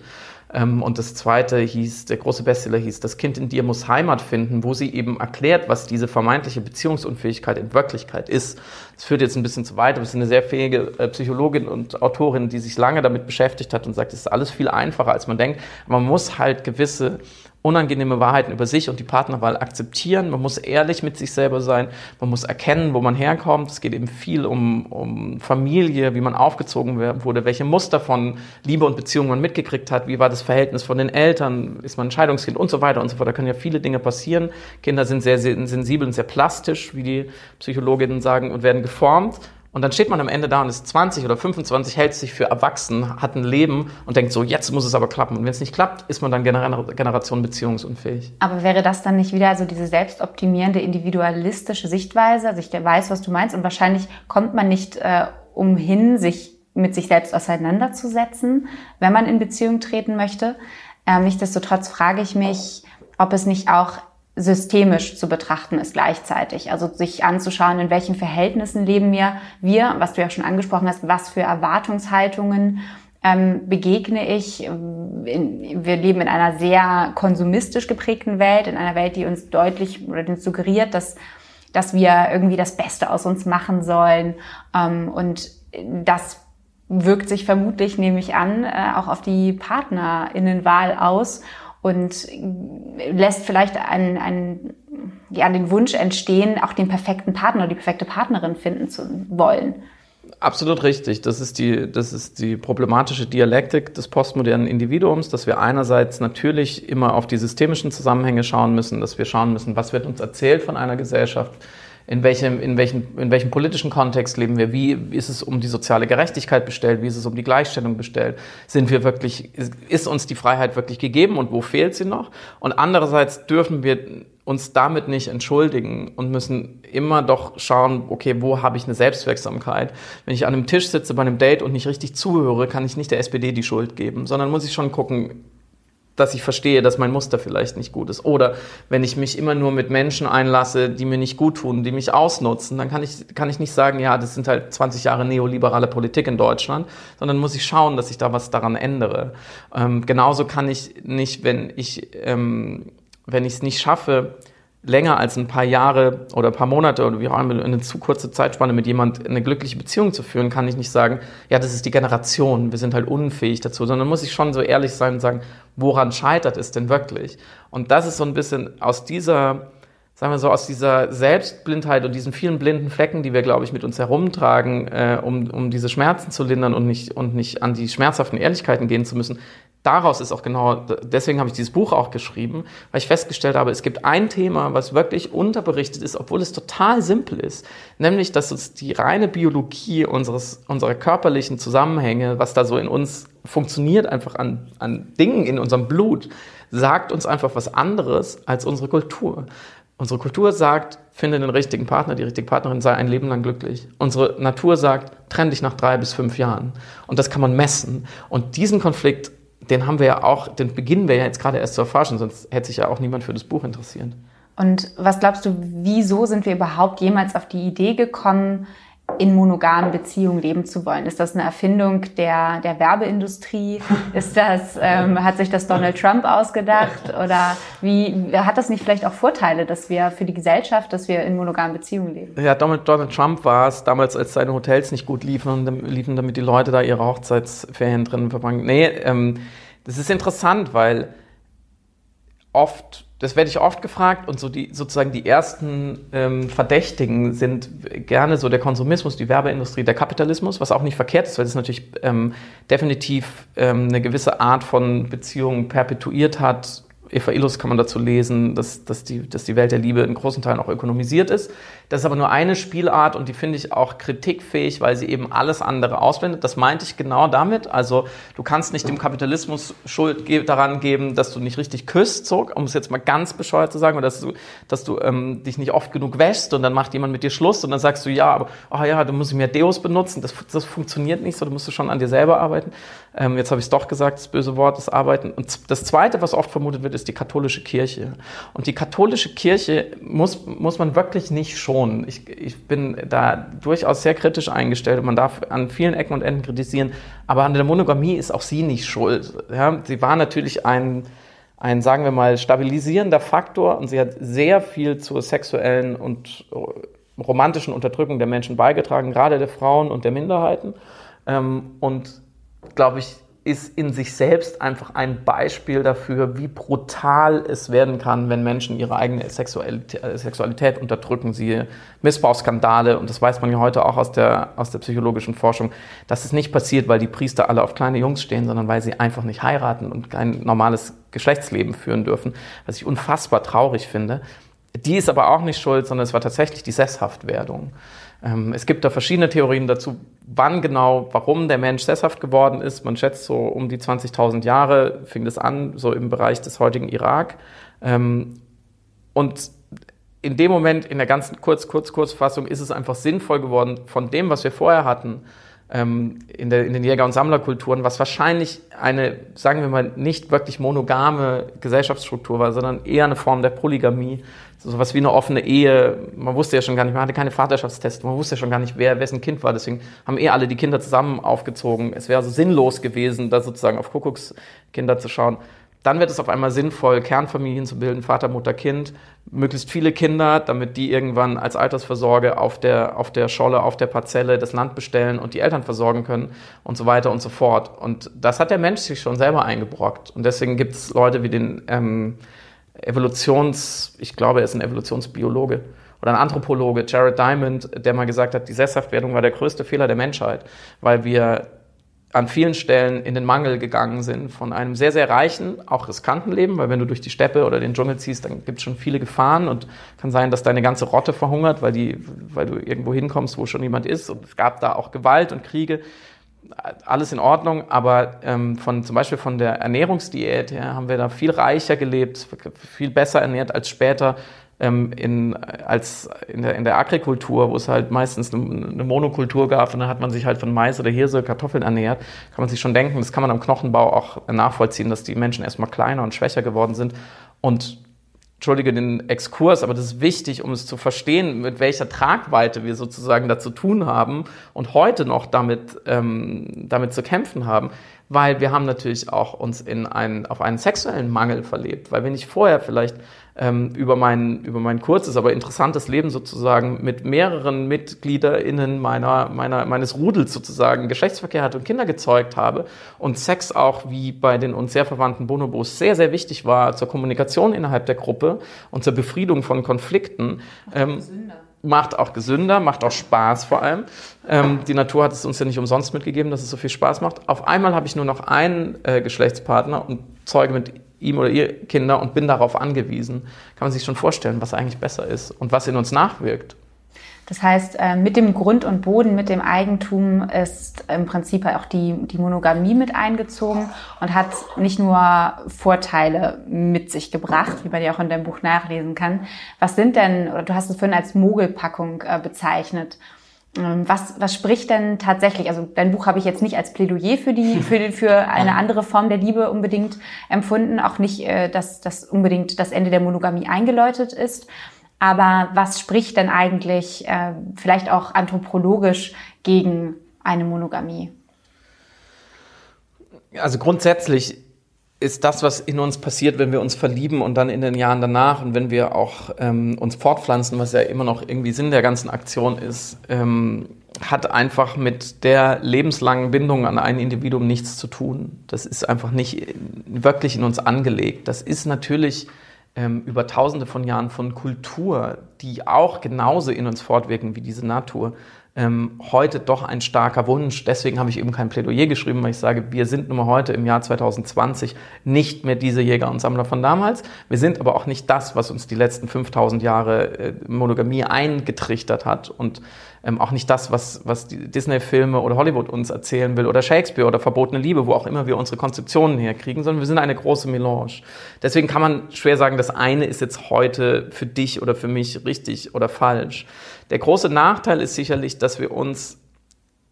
und das zweite hieß, der große Bestseller hieß, Das Kind in dir muss Heimat finden, wo sie eben erklärt, was diese vermeintliche Beziehungsunfähigkeit in Wirklichkeit ist. Das führt jetzt ein bisschen zu weit, aber es ist eine sehr fähige äh, Psychologin und Autorin, die sich lange damit beschäftigt hat und sagt, es ist alles viel einfacher, als man denkt. Man muss halt gewisse unangenehme Wahrheiten über sich und die Partnerwahl akzeptieren. Man muss ehrlich mit sich selber sein. Man muss erkennen, wo man herkommt. Es geht eben viel um, um Familie, wie man aufgezogen wurde, welche Muster von Liebe und Beziehung man mitgekriegt hat, wie war das Verhältnis von den Eltern, ist man ein Scheidungskind und so weiter und so fort. Da können ja viele Dinge passieren. Kinder sind sehr, sehr sensibel und sehr plastisch, wie die Psychologinnen sagen, und werden geformt. Und dann steht man am Ende da und ist 20 oder 25, hält sich für erwachsen, hat ein Leben und denkt so, jetzt muss es aber klappen. Und wenn es nicht klappt, ist man dann Generation beziehungsunfähig. Aber wäre das dann nicht wieder so diese selbstoptimierende, individualistische Sichtweise? Also ich weiß, was du meinst und wahrscheinlich kommt man nicht äh, umhin, sich mit sich selbst auseinanderzusetzen, wenn man in Beziehung treten möchte. Ähm, nichtsdestotrotz frage ich mich, ob es nicht auch systemisch zu betrachten ist gleichzeitig. Also sich anzuschauen, in welchen Verhältnissen leben wir, wir, was du ja schon angesprochen hast, was für Erwartungshaltungen ähm, begegne ich. In, wir leben in einer sehr konsumistisch geprägten Welt, in einer Welt, die uns deutlich oder uns suggeriert, dass, dass wir irgendwie das Beste aus uns machen sollen. Ähm, und das wirkt sich vermutlich, nehme ich an, äh, auch auf die Partnerinnenwahl aus und lässt vielleicht einen, einen, ja, den Wunsch entstehen, auch den perfekten Partner oder die perfekte Partnerin finden zu wollen. Absolut richtig. Das ist die, das ist die problematische Dialektik des postmodernen Individuums, dass wir einerseits natürlich immer auf die systemischen Zusammenhänge schauen müssen, dass wir schauen müssen, was wird uns erzählt von einer Gesellschaft, in welchem, in, welchem, in welchem politischen Kontext leben wir, wie ist es um die soziale Gerechtigkeit bestellt, wie ist es um die Gleichstellung bestellt, sind wir wirklich, ist uns die Freiheit wirklich gegeben und wo fehlt sie noch? Und andererseits dürfen wir uns damit nicht entschuldigen und müssen immer doch schauen, okay, wo habe ich eine Selbstwirksamkeit? Wenn ich an einem Tisch sitze bei einem Date und nicht richtig zuhöre, kann ich nicht der SPD die Schuld geben, sondern muss ich schon gucken, dass ich verstehe, dass mein Muster vielleicht nicht gut ist. Oder wenn ich mich immer nur mit Menschen einlasse, die mir nicht gut tun, die mich ausnutzen, dann kann ich, kann ich nicht sagen, ja, das sind halt 20 Jahre neoliberale Politik in Deutschland, sondern muss ich schauen, dass ich da was daran ändere. Ähm, genauso kann ich nicht, wenn ich ähm, wenn ich es nicht schaffe, länger als ein paar Jahre oder ein paar Monate oder wie auch immer eine zu kurze Zeitspanne mit jemand eine glückliche Beziehung zu führen, kann ich nicht sagen, ja, das ist die Generation, wir sind halt unfähig dazu, sondern muss ich schon so ehrlich sein und sagen, woran scheitert es denn wirklich? Und das ist so ein bisschen aus dieser, sagen wir so, aus dieser Selbstblindheit und diesen vielen blinden Flecken, die wir, glaube ich, mit uns herumtragen, äh, um, um diese Schmerzen zu lindern und nicht, und nicht an die schmerzhaften Ehrlichkeiten gehen zu müssen, daraus ist auch genau, deswegen habe ich dieses Buch auch geschrieben, weil ich festgestellt habe, es gibt ein Thema, was wirklich unterberichtet ist, obwohl es total simpel ist, nämlich, dass uns die reine Biologie unseres, unserer körperlichen Zusammenhänge, was da so in uns funktioniert, einfach an, an Dingen in unserem Blut, sagt uns einfach was anderes als unsere Kultur. Unsere Kultur sagt, finde den richtigen Partner, die richtige Partnerin, sei ein Leben lang glücklich. Unsere Natur sagt, trenn dich nach drei bis fünf Jahren. Und das kann man messen. Und diesen Konflikt den haben wir ja auch, den beginnen wir ja jetzt gerade erst zu erforschen, sonst hätte sich ja auch niemand für das Buch interessiert. Und was glaubst du, wieso sind wir überhaupt jemals auf die Idee gekommen, in monogamen Beziehungen leben zu wollen? Ist das eine Erfindung der, der Werbeindustrie? <laughs> Ist das, ähm, hat sich das Donald Trump ausgedacht? Oder wie, hat das nicht vielleicht auch Vorteile, dass wir für die Gesellschaft, dass wir in monogamen Beziehungen leben? Ja, Donald, Donald Trump war es damals, als seine Hotels nicht gut liefen und liefen, damit die Leute da ihre Hochzeitsferien drin verbringen. Nee, ähm, das ist interessant, weil oft das werde ich oft gefragt und so die sozusagen die ersten ähm, Verdächtigen sind gerne so der Konsumismus, die Werbeindustrie, der Kapitalismus, was auch nicht verkehrt ist, weil es natürlich ähm, definitiv ähm, eine gewisse Art von Beziehung perpetuiert hat Eva Illus kann man dazu lesen, dass, dass, die, dass die Welt der Liebe in großen Teilen auch ökonomisiert ist. Das ist aber nur eine Spielart und die finde ich auch kritikfähig, weil sie eben alles andere ausblendet. Das meinte ich genau damit. Also du kannst nicht dem Kapitalismus Schuld daran geben, dass du nicht richtig küsst, so, um es jetzt mal ganz bescheuert zu sagen, oder dass du, dass du ähm, dich nicht oft genug wäschst und dann macht jemand mit dir Schluss und dann sagst du, ja, aber oh ja, du musst mehr Deos benutzen. Das, das funktioniert nicht so, du musst schon an dir selber arbeiten. Ähm, jetzt habe ich es doch gesagt, das böse Wort, das Arbeiten. Und das Zweite, was oft vermutet wird, ist die katholische Kirche. Und die katholische Kirche muss, muss man wirklich nicht schonen. Ich, ich bin da durchaus sehr kritisch eingestellt man darf an vielen Ecken und Enden kritisieren. Aber an der Monogamie ist auch sie nicht schuld. Ja, sie war natürlich ein, ein, sagen wir mal, stabilisierender Faktor und sie hat sehr viel zur sexuellen und romantischen Unterdrückung der Menschen beigetragen, gerade der Frauen und der Minderheiten. Ähm, und glaube ich, ist in sich selbst einfach ein Beispiel dafür, wie brutal es werden kann, wenn Menschen ihre eigene Sexualität, äh, Sexualität unterdrücken. Sie Missbrauchsskandale, und das weiß man ja heute auch aus der, aus der psychologischen Forschung, dass es nicht passiert, weil die Priester alle auf kleine Jungs stehen, sondern weil sie einfach nicht heiraten und kein normales Geschlechtsleben führen dürfen, was ich unfassbar traurig finde. Die ist aber auch nicht schuld, sondern es war tatsächlich die Sesshaftwerdung. Ähm, es gibt da verschiedene Theorien dazu, wann genau, warum der Mensch sesshaft geworden ist. Man schätzt so um die 20.000 Jahre fing das an, so im Bereich des heutigen Irak. Ähm, und in dem Moment, in der ganzen Kurz, Kurz, Kurzfassung, ist es einfach sinnvoll geworden, von dem, was wir vorher hatten, ähm, in, der, in den Jäger- und Sammlerkulturen, was wahrscheinlich eine, sagen wir mal, nicht wirklich monogame Gesellschaftsstruktur war, sondern eher eine Form der Polygamie, so was wie eine offene Ehe. Man wusste ja schon gar nicht, man hatte keine Vaterschaftstests, man wusste ja schon gar nicht, wer wessen Kind war. Deswegen haben eh alle die Kinder zusammen aufgezogen. Es wäre also sinnlos gewesen, da sozusagen auf Kuckuckskinder zu schauen. Dann wird es auf einmal sinnvoll, Kernfamilien zu bilden, Vater, Mutter, Kind, möglichst viele Kinder, damit die irgendwann als Altersversorge auf der, auf der Scholle, auf der Parzelle das Land bestellen und die Eltern versorgen können und so weiter und so fort. Und das hat der Mensch sich schon selber eingebrockt. Und deswegen gibt es Leute wie den ähm, Evolutions, ich glaube, er ist ein Evolutionsbiologe oder ein Anthropologe, Jared Diamond, der mal gesagt hat, die Sesshaftwerdung war der größte Fehler der Menschheit, weil wir an vielen Stellen in den Mangel gegangen sind von einem sehr, sehr reichen, auch riskanten Leben, weil wenn du durch die Steppe oder den Dschungel ziehst, dann gibt es schon viele Gefahren und kann sein, dass deine ganze Rotte verhungert, weil, die, weil du irgendwo hinkommst, wo schon jemand ist. Und es gab da auch Gewalt und Kriege alles in Ordnung, aber ähm, von zum Beispiel von der Ernährungsdiät her haben wir da viel reicher gelebt, viel besser ernährt als später ähm, in, als in der, in der Agrikultur, wo es halt meistens eine, eine Monokultur gab und dann hat man sich halt von Mais oder Hirse, Kartoffeln ernährt, kann man sich schon denken, das kann man am Knochenbau auch nachvollziehen, dass die Menschen erstmal kleiner und schwächer geworden sind. Und Entschuldige den Exkurs, aber das ist wichtig, um es zu verstehen, mit welcher Tragweite wir sozusagen da zu tun haben und heute noch damit, ähm, damit zu kämpfen haben, weil wir haben natürlich auch uns in einen, auf einen sexuellen Mangel verlebt, weil wenn ich vorher vielleicht ähm, über, mein, über mein kurzes, aber interessantes Leben sozusagen mit mehreren MitgliederInnen meiner, meiner, meines Rudels sozusagen Geschlechtsverkehr hatte und Kinder gezeugt habe und Sex auch wie bei den uns sehr verwandten Bonobos sehr, sehr wichtig war zur Kommunikation innerhalb der Gruppe und zur Befriedung von Konflikten. Ähm, macht auch gesünder, macht auch Spaß vor allem. Ähm, die Natur hat es uns ja nicht umsonst mitgegeben, dass es so viel Spaß macht. Auf einmal habe ich nur noch einen äh, Geschlechtspartner und zeuge mit ihm oder ihr Kinder und bin darauf angewiesen, kann man sich schon vorstellen, was eigentlich besser ist und was in uns nachwirkt. Das heißt, äh, mit dem Grund und Boden, mit dem Eigentum ist im Prinzip auch die, die Monogamie mit eingezogen und hat nicht nur Vorteile mit sich gebracht, wie man ja auch in deinem Buch nachlesen kann. Was sind denn, oder du hast es vorhin als Mogelpackung äh, bezeichnet, ähm, was, was spricht denn tatsächlich? Also dein Buch habe ich jetzt nicht als Plädoyer für die für, <laughs> für eine andere Form der Liebe unbedingt empfunden, auch nicht, äh, dass das unbedingt das Ende der Monogamie eingeläutet ist. Aber was spricht denn eigentlich äh, vielleicht auch anthropologisch gegen eine Monogamie? Also grundsätzlich ist das, was in uns passiert, wenn wir uns verlieben und dann in den Jahren danach und wenn wir auch ähm, uns fortpflanzen, was ja immer noch irgendwie Sinn der ganzen Aktion ist, ähm, hat einfach mit der lebenslangen Bindung an ein Individuum nichts zu tun. Das ist einfach nicht wirklich in uns angelegt. Das ist natürlich ähm, über tausende von Jahren von Kultur, die auch genauso in uns fortwirken wie diese Natur, ähm, heute doch ein starker Wunsch. Deswegen habe ich eben kein Plädoyer geschrieben, weil ich sage, wir sind nun mal heute im Jahr 2020 nicht mehr diese Jäger und Sammler von damals. Wir sind aber auch nicht das, was uns die letzten 5000 Jahre äh, Monogamie eingetrichtert hat und ähm, auch nicht das, was, was die Disney-Filme oder Hollywood uns erzählen will oder Shakespeare oder Verbotene Liebe, wo auch immer wir unsere Konzeptionen herkriegen, sondern wir sind eine große Melange. Deswegen kann man schwer sagen, das eine ist jetzt heute für dich oder für mich richtig oder falsch. Der große Nachteil ist sicherlich, dass wir uns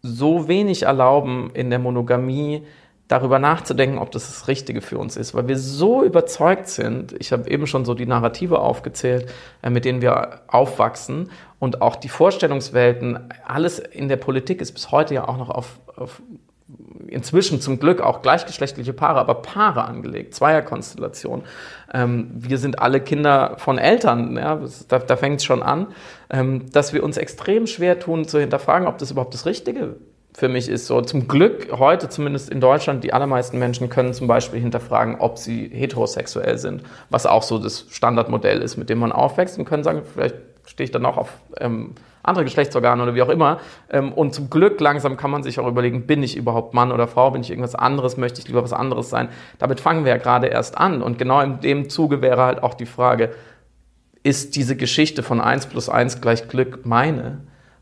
so wenig erlauben in der Monogamie, darüber nachzudenken, ob das das Richtige für uns ist, weil wir so überzeugt sind. Ich habe eben schon so die Narrative aufgezählt, äh, mit denen wir aufwachsen und auch die Vorstellungswelten. Alles in der Politik ist bis heute ja auch noch auf, auf inzwischen zum Glück auch gleichgeschlechtliche Paare, aber Paare angelegt, Zweierkonstellation. Ähm, wir sind alle Kinder von Eltern, ja, da, da fängt es schon an, dass wir uns extrem schwer tun zu hinterfragen, ob das überhaupt das Richtige für mich ist so, zum Glück heute zumindest in Deutschland, die allermeisten Menschen können zum Beispiel hinterfragen, ob sie heterosexuell sind, was auch so das Standardmodell ist, mit dem man aufwächst und können sagen, vielleicht stehe ich dann auch auf ähm, andere Geschlechtsorgane oder wie auch immer. Ähm, und zum Glück langsam kann man sich auch überlegen, bin ich überhaupt Mann oder Frau, bin ich irgendwas anderes, möchte ich lieber was anderes sein. Damit fangen wir ja gerade erst an. Und genau in dem Zuge wäre halt auch die Frage, ist diese Geschichte von 1 plus 1 gleich Glück meine?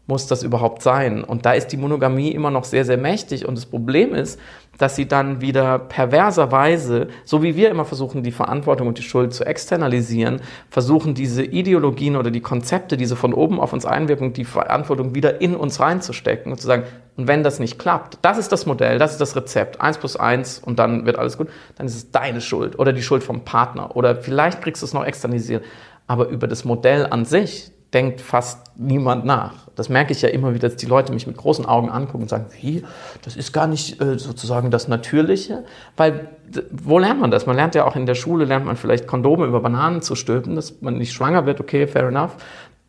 muss das überhaupt sein? Und da ist die Monogamie immer noch sehr, sehr mächtig. Und das Problem ist, dass sie dann wieder perverserweise, so wie wir immer versuchen, die Verantwortung und die Schuld zu externalisieren, versuchen diese Ideologien oder die Konzepte, diese von oben auf uns einwirken, die Verantwortung wieder in uns reinzustecken und zu sagen, und wenn das nicht klappt, das ist das Modell, das ist das Rezept, eins plus eins und dann wird alles gut, dann ist es deine Schuld oder die Schuld vom Partner oder vielleicht kriegst du es noch externalisiert. Aber über das Modell an sich, denkt fast niemand nach. Das merke ich ja immer wieder, dass die Leute mich mit großen Augen angucken und sagen, wie, das ist gar nicht äh, sozusagen das Natürliche. Weil, wo lernt man das? Man lernt ja auch in der Schule, lernt man vielleicht Kondome über Bananen zu stülpen, dass man nicht schwanger wird, okay, fair enough.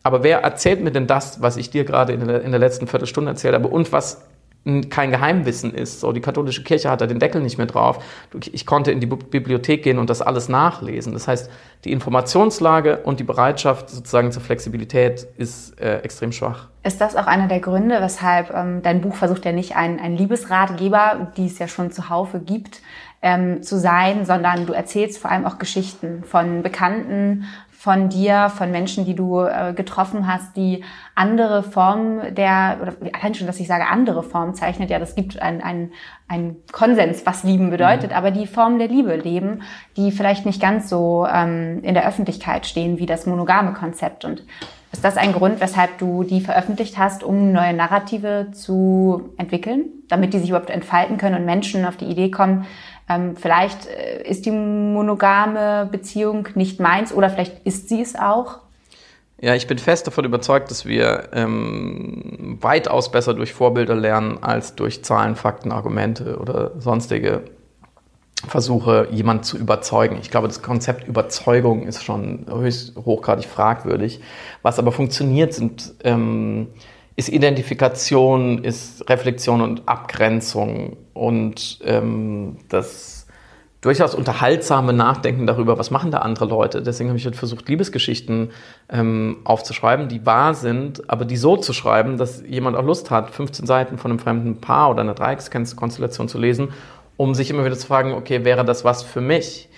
Aber wer erzählt mir denn das, was ich dir gerade in der, in der letzten Viertelstunde erzählt habe und was kein Geheimwissen ist. So, die katholische Kirche hat da den Deckel nicht mehr drauf. Ich konnte in die Bibliothek gehen und das alles nachlesen. Das heißt, die Informationslage und die Bereitschaft sozusagen zur Flexibilität ist äh, extrem schwach. Ist das auch einer der Gründe, weshalb ähm, dein Buch versucht ja nicht ein, ein Liebesratgeber, die es ja schon zuhaufe gibt, ähm, zu sein, sondern du erzählst vor allem auch Geschichten von Bekannten, von dir, von Menschen, die du äh, getroffen hast, die andere Formen der, oder allein schon, dass ich sage andere Formen zeichnet, ja, das gibt ein, ein, ein Konsens, was Lieben bedeutet, mhm. aber die Formen der Liebe leben, die vielleicht nicht ganz so ähm, in der Öffentlichkeit stehen wie das monogame Konzept. Und ist das ein Grund, weshalb du die veröffentlicht hast, um neue Narrative zu entwickeln, damit die sich überhaupt entfalten können und Menschen auf die Idee kommen, ähm, vielleicht äh, ist die monogame Beziehung nicht meins oder vielleicht ist sie es auch. Ja, ich bin fest davon überzeugt, dass wir ähm, weitaus besser durch Vorbilder lernen als durch Zahlen, Fakten, Argumente oder sonstige Versuche, jemanden zu überzeugen. Ich glaube, das Konzept Überzeugung ist schon höchst hochgradig fragwürdig. Was aber funktioniert, sind ähm, ist Identifikation, ist Reflexion und Abgrenzung und ähm, das durchaus unterhaltsame Nachdenken darüber, was machen da andere Leute. Deswegen habe ich halt versucht, Liebesgeschichten ähm, aufzuschreiben, die wahr sind, aber die so zu schreiben, dass jemand auch Lust hat, 15 Seiten von einem fremden Paar oder einer Dreieckskonstellation zu lesen, um sich immer wieder zu fragen, okay, wäre das was für mich?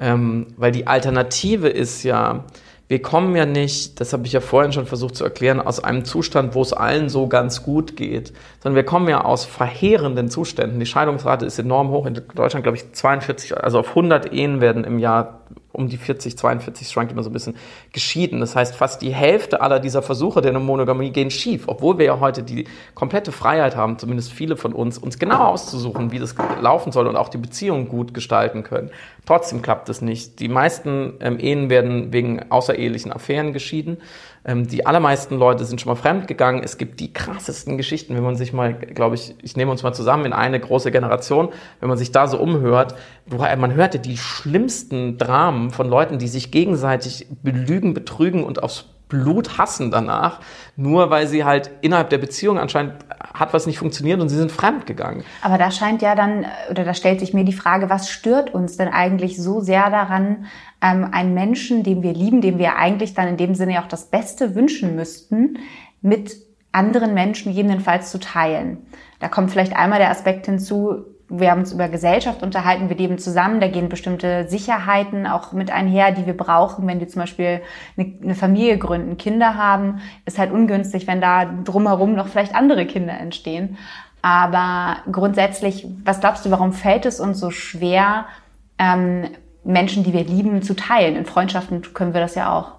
Ähm, weil die Alternative ist ja, wir kommen ja nicht, das habe ich ja vorhin schon versucht zu erklären, aus einem Zustand, wo es allen so ganz gut geht, sondern wir kommen ja aus verheerenden Zuständen. Die Scheidungsrate ist enorm hoch. In Deutschland, glaube ich, 42, also auf 100 Ehen werden im Jahr um die 40, 42, schwankt immer so ein bisschen, geschieden. Das heißt, fast die Hälfte aller dieser Versuche der Monogamie gehen schief, obwohl wir ja heute die komplette Freiheit haben, zumindest viele von uns, uns genau auszusuchen, wie das laufen soll und auch die Beziehung gut gestalten können. Trotzdem klappt es nicht. Die meisten ähm, Ehen werden wegen außerehelichen Affären geschieden. Ähm, die allermeisten Leute sind schon mal fremdgegangen. Es gibt die krassesten Geschichten, wenn man sich mal, glaube ich, ich nehme uns mal zusammen in eine große Generation, wenn man sich da so umhört, man hörte die schlimmsten Dramen von Leuten, die sich gegenseitig belügen, betrügen und aufs Blut hassen danach, nur weil sie halt innerhalb der Beziehung anscheinend hat was nicht funktioniert und sie sind fremd gegangen. Aber da scheint ja dann, oder da stellt sich mir die Frage, was stört uns denn eigentlich so sehr daran, ähm, einen Menschen, den wir lieben, dem wir eigentlich dann in dem Sinne auch das Beste wünschen müssten, mit anderen Menschen jedenfalls zu teilen. Da kommt vielleicht einmal der Aspekt hinzu, wir haben uns über Gesellschaft unterhalten, wir leben zusammen, da gehen bestimmte Sicherheiten auch mit einher, die wir brauchen. Wenn wir zum Beispiel eine, Familie gründen, Kinder haben, ist halt ungünstig, wenn da drumherum noch vielleicht andere Kinder entstehen. Aber grundsätzlich, was glaubst du, warum fällt es uns so schwer, ähm, Menschen, die wir lieben, zu teilen? In Freundschaften können wir das ja auch.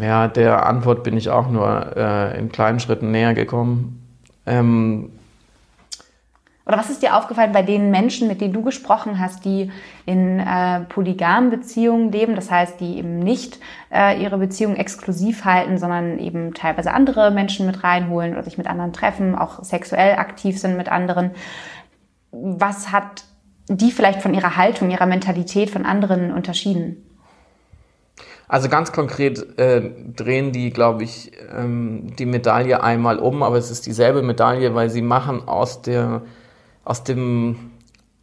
Ja, der Antwort bin ich auch nur äh, in kleinen Schritten näher gekommen. Ähm, oder was ist dir aufgefallen bei den Menschen, mit denen du gesprochen hast, die in äh, polygamen Beziehungen leben, das heißt, die eben nicht äh, ihre Beziehung exklusiv halten, sondern eben teilweise andere Menschen mit reinholen oder sich mit anderen treffen, auch sexuell aktiv sind mit anderen. Was hat die vielleicht von ihrer Haltung, ihrer Mentalität von anderen unterschieden? Also ganz konkret äh, drehen die, glaube ich, ähm, die Medaille einmal um, aber es ist dieselbe Medaille, weil sie machen aus der, aus dem,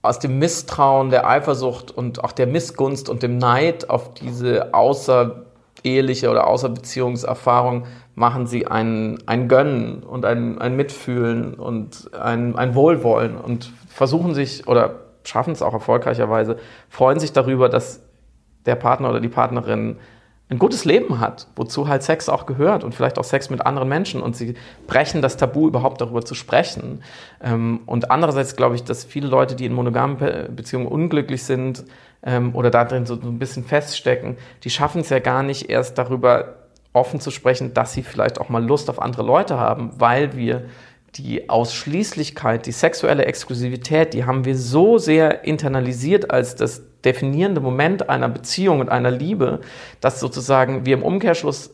aus dem Misstrauen, der Eifersucht und auch der Missgunst und dem Neid auf diese außereheliche oder außerbeziehungserfahrung machen sie ein, ein Gönnen und ein, ein Mitfühlen und ein, ein Wohlwollen und versuchen sich oder schaffen es auch erfolgreicherweise, freuen sich darüber, dass der Partner oder die Partnerin ein gutes Leben hat, wozu halt Sex auch gehört und vielleicht auch Sex mit anderen Menschen und sie brechen das Tabu überhaupt darüber zu sprechen. Ähm, und andererseits glaube ich, dass viele Leute, die in monogamen Beziehungen unglücklich sind ähm, oder da drin so ein bisschen feststecken, die schaffen es ja gar nicht erst darüber offen zu sprechen, dass sie vielleicht auch mal Lust auf andere Leute haben, weil wir die Ausschließlichkeit, die sexuelle Exklusivität, die haben wir so sehr internalisiert als das definierende Moment einer Beziehung und einer Liebe, dass sozusagen wir im Umkehrschluss